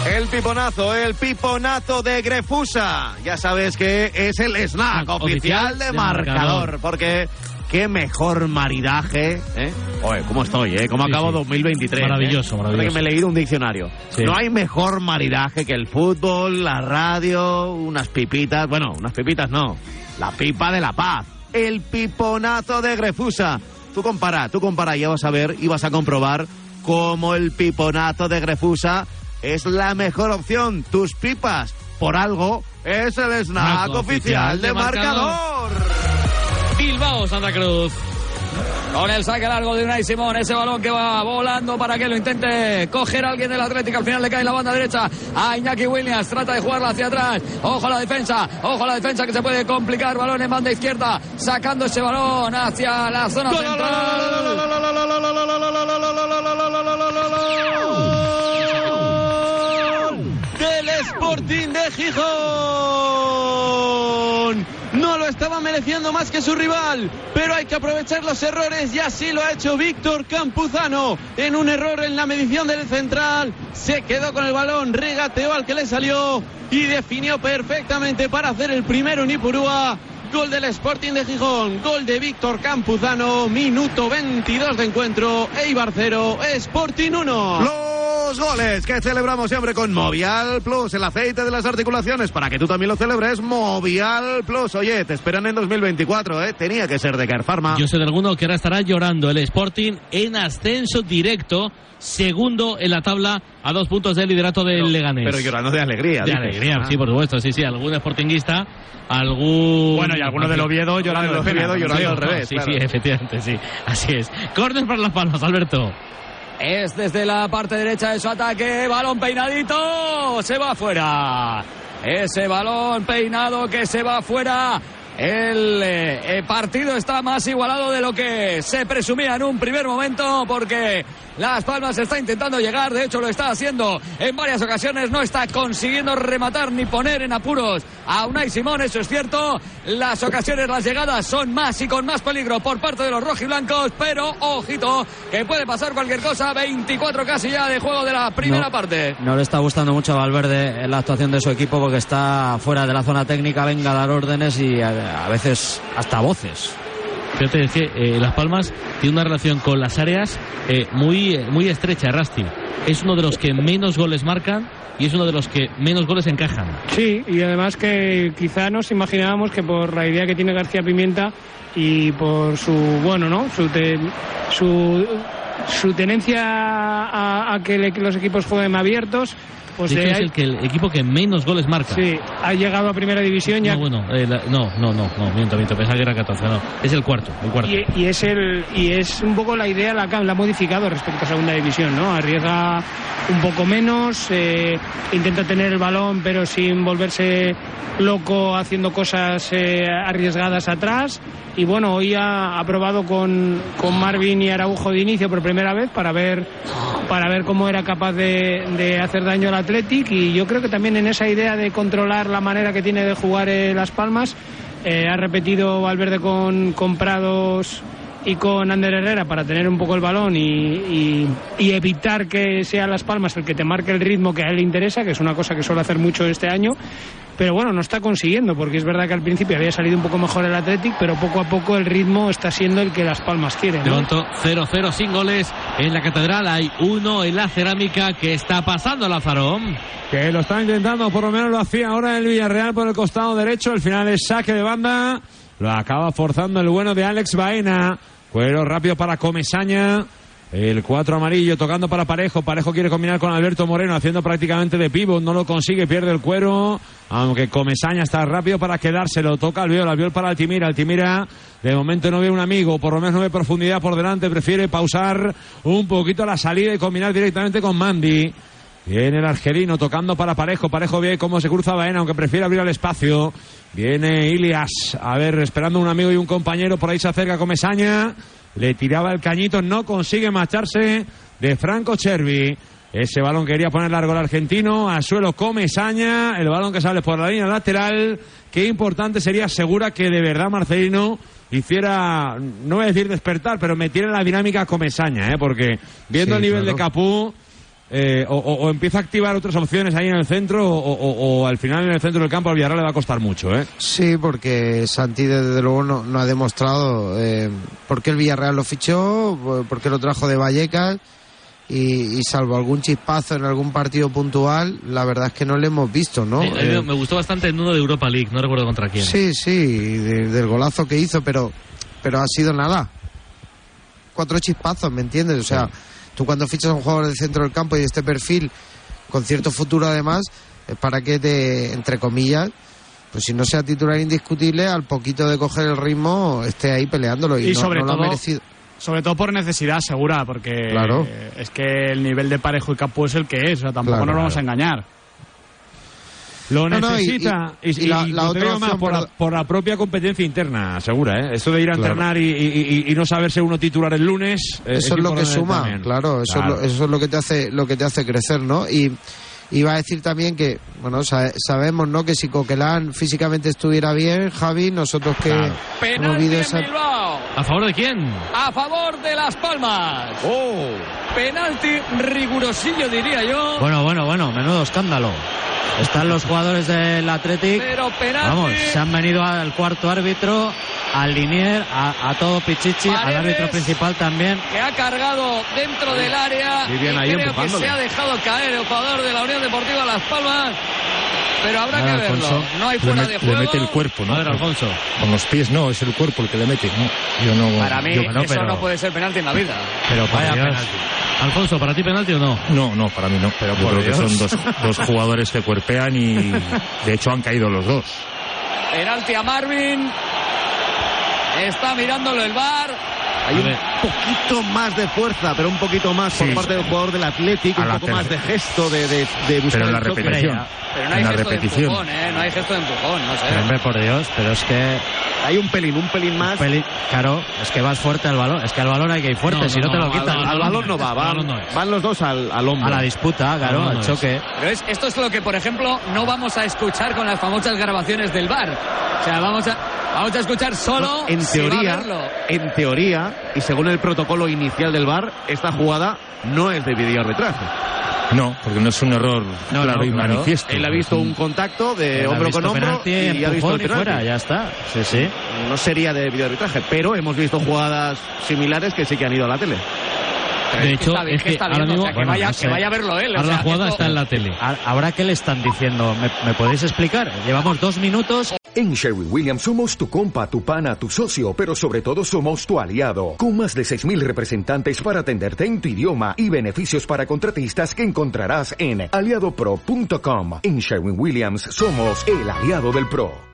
El piponazo, el piponazo de Grefusa. Ya sabes que es el snack Oficial oficial de de marcador, marcador. porque qué mejor maridaje, ¿eh? Oye, ¿cómo estoy, eh? ¿Cómo Sí, acabo sí. 2023? Maravilloso, eh? maravilloso. Que me he leído un diccionario. Sí. No hay mejor maridaje que el fútbol, la radio, unas pipitas, bueno, unas pipitas no, la pipa de la paz, el piponazo de Grefusa. Tú compara, tú compara, ya vas a ver y vas a comprobar cómo el piponazo de Grefusa es la mejor opción. Tus pipas, por algo, es el snack oficial oficial de de marcador. Bilbao, Santa Cruz. Con el saque largo de Unai Simón, ese balón que va volando para que lo intente coger alguien del Atlético. Al final le cae en la banda derecha a Iñaki Williams. Trata de jugarla hacia atrás. Ojo a la defensa, ojo a la defensa que se puede complicar. Balón en banda izquierda, sacando ese balón hacia la zona del Sporting de Gijón. No lo estaba mereciendo más que su rival, pero hay que aprovechar los errores y así lo ha hecho Víctor Campuzano. En un error en la medición del central, se quedó con el balón, regateó al que le salió y definió perfectamente para hacer el primero Unipurúa. Gol del Sporting de Gijón, gol de Víctor Campuzano, minuto 22 de encuentro, Eibar 0, Sporting 1. Los goles que celebramos siempre con Movial Plus, el aceite de las articulaciones, para que tú también lo celebres. Movial Plus, oye, te esperan en 2024, ¿eh? Tenía que ser de Care Pharma. Yo sé de alguno que ahora estará llorando el Sporting en ascenso directo, segundo en la tabla a dos puntos del liderato del Leganés. Pero llorando de alegría. De dices. alegría, Ah. sí, por supuesto, sí, sí, algún sportinguista, algún... Bueno, y alguno del Oviedo llorando del. Oviedo llorando al revés. Sí, claro. sí, efectivamente, sí, así es. Córner para las palmas, Alberto. Es desde la parte derecha de su ataque. Balón peinadito. Se va afuera. Ese balón peinado que se va afuera. El eh, eh, partido está más igualado de lo que se presumía en un primer momento porque Las Palmas está intentando llegar, de hecho lo está haciendo en varias ocasiones, no está consiguiendo rematar ni poner en apuros a Unai Simón, eso es cierto. Las ocasiones, las llegadas son más y con más peligro por parte de los rojiblancos, pero ojito, que puede pasar cualquier cosa, 24 casi ya de juego de la primera No. parte. No le está gustando mucho a Valverde la actuación de su equipo porque está fuera de la zona técnica, venga a dar órdenes y a, a veces hasta voces. Fíjate, es que eh, Las Palmas tiene una relación con las áreas eh, muy, muy estrecha, Rasti. Es uno de los que menos goles marcan y es uno de los que menos goles encajan. Sí, y además que quizá nos imaginábamos que por la idea que tiene García Pimienta y por su, bueno, ¿no? Su, te- su, su tenencia a, a que le- que los equipos jueguen abiertos, pues de hecho, eh, es el, que, el equipo que menos goles marca. sí, ha llegado a primera división ya No, bueno, eh, la- no, no, no, no, miento, miento, pensaba que era 14, no. Es el cuarto, el cuarto. Y, y es el y es un poco la idea la, la ha modificado respecto a segunda división, ¿no? Arriesga un poco menos, eh, intenta tener el balón pero sin volverse loco haciendo cosas eh, arriesgadas atrás y bueno hoy ha, ha probado con, con Marvin y Araujo de inicio por primera vez para ver para ver cómo era capaz de, de hacer daño al Athletic y yo creo que también en esa idea de controlar la manera que tiene de jugar eh, Las Palmas eh, ha repetido Valverde con, con Prados y con Ander Herrera para tener un poco el balón y, y- y evitar que sea Las Palmas el que te marque el ritmo que a él le interesa, que es una cosa que suele hacer mucho este año. Pero bueno, no está consiguiendo, porque es verdad que al principio había salido un poco mejor el Athletic, pero poco a poco el ritmo está siendo el que Las Palmas quiere. De ¿no? momento 0-0 sin goles en la catedral. Hay uno en la cerámica que está pasando Lázaro. Que lo está intentando, por lo menos lo hacía ahora el Villarreal por el costado derecho. El final es saque de banda. Lo acaba forzando el bueno de Alex Baena. Cuero rápido para Comesaña. El 4 amarillo tocando para Parejo. Parejo quiere combinar con Alberto Moreno haciendo prácticamente de pivot. No lo consigue, pierde el cuero. Aunque Comesaña está rápido para quedárselo. Toca Albiol, Albiol para Altimira. Altimira de momento no ve un amigo. Por lo menos no ve profundidad por delante. Prefiere pausar un poquito la salida y combinar directamente con Mandy. Viene el argelino tocando para Parejo. Parejo ve cómo se cruza Baena, aunque prefiere abrir el espacio. Viene Ilias. A ver, esperando un amigo y un compañero. Por ahí se acerca Comesaña. Le tiraba el cañito. No consigue marcharse de Franco Chervi. Ese balón quería poner largo el argentino. A suelo Comesaña. El balón que sale por la línea lateral. Qué importante sería, segura que de verdad Marcelino hiciera, no voy a decir despertar, pero metiera en la dinámica Comesaña, ¿eh? porque viendo Sí, el nivel claro. de Capú. Eh, o, o- o empieza a activar otras opciones ahí en el centro o, o- o al final en el centro del campo al Villarreal le va a costar mucho, ¿eh? Sí, porque Santi desde luego no, no ha demostrado eh, por qué el Villarreal lo fichó, por qué lo trajo de Vallecas y, y salvo algún chispazo en algún partido puntual, la verdad es que no le hemos visto, ¿no? Sí, Eh, me gustó bastante en uno de Europa League, no recuerdo contra quién. Sí, sí, de- del golazo que hizo, pero, pero ha sido nada. Cuatro chispazos, ¿me entiendes? O sea, tú cuando fichas a un jugador del centro del campo y de este perfil, con cierto futuro además, es para que te, entre comillas, pues si no sea titular indiscutible, al poquito de coger el ritmo, esté ahí peleándolo y, Y no, sobre no lo ha merecido. Sobre todo por necesidad segura, porque Claro. eh, es que el nivel de parejo y campo es el que es, o sea, tampoco Claro, nos vamos a engañar. Lo No, no, y- necesita y- y, y la- y la te otra más por, la, por la propia competencia interna, segura, ¿eh? Esto de ir a Claro. entrenar y, y- y- y no saberse uno titular el lunes. eh, eso es, lo que suma, también. claro, eso, Claro. Es lo, eso es lo que te hace, lo que te hace crecer, ¿no? Y iba a decir también que, bueno, sa- sabemos, ¿no? Que si Coquelán físicamente estuviera bien, Javi, nosotros que hemos Penalti en esa... Bilbao. ¿A favor de quién? A favor de Las Palmas. Oh. Penalti rigurosillo, diría yo. Bueno, bueno, bueno, menudo escándalo. Están los jugadores del Athletic. Vamos, se han venido al cuarto árbitro, al linier, a, a todo Pichichi, al Paredes. árbitro principal también. que ha cargado dentro del área Muy bien y ahí creo que se ha dejado caer el jugador de la Unión Deportiva Las Palmas pero habrá Nada, que verlo Alfonso, no hay le fuera met- de Le juego mete el cuerpo, ¿no? A ver, Alfonso. Con los pies no, es el cuerpo el que le mete. No, yo no. para mí yo- no, eso pero- no puede ser penalti en la vida Pero Vaya Dios. penalti. Alfonso, ¿para ti penalti o no? No, no, para mí no. Pero yo por creo que son dos, dos jugadores que cuerpean y de hecho han caído los dos. penalti a Marvin está mirándolo el bar Hay un poquito más de fuerza, pero un poquito más por Sí. parte del jugador del Atlético, un poco más de gesto de, de, de buscar Pero en la el choque. repetición. pero no hay En gesto repetición. de empujón ¿eh? no hay gesto de empujón no sé Pero, hombre, por Dios, pero es que. Hay un pelín, un pelín más. Peli- claro, es que vas fuerte al balón. Es que al balón hay que ir fuerte, No, si no, no, te no, lo al- quitan. al balón no va, van, van los dos al, al hombro. A la disputa, claro, No, no, al no es. choque. Pero es- esto es lo que, por ejemplo, no vamos a escuchar con las famosas grabaciones del bar. O sea, vamos a, vamos a escuchar solo en si va a teoría, verlo. en teoría, y según el protocolo inicial del VAR, esta jugada no es de videoarbitraje. No, porque no es un error No, claro no, y claro. manifiesto. Él ha visto un contacto de Él hombro con hombro penalti, y ha visto el y fuera, ya está. Sí, sí. No sería de videoarbitraje, pero hemos visto jugadas similares que sí que han ido a la tele. De hecho, está bien, es que que está ahora mismo o sea, que vaya- que vaya a verlo él, o Ahora sea, la jugada esto- está en la tele. Ahora, ¿qué le están diciendo? ¿Me, me podéis explicar? Llevamos dos minutos. En Sherwin Williams somos tu compa, tu pana, tu socio, pero sobre todo somos tu aliado, con más de 6.000 representantes para atenderte en tu idioma y beneficios para contratistas que encontrarás en aliadopro.com. En Sherwin Williams somos el aliado del PRO.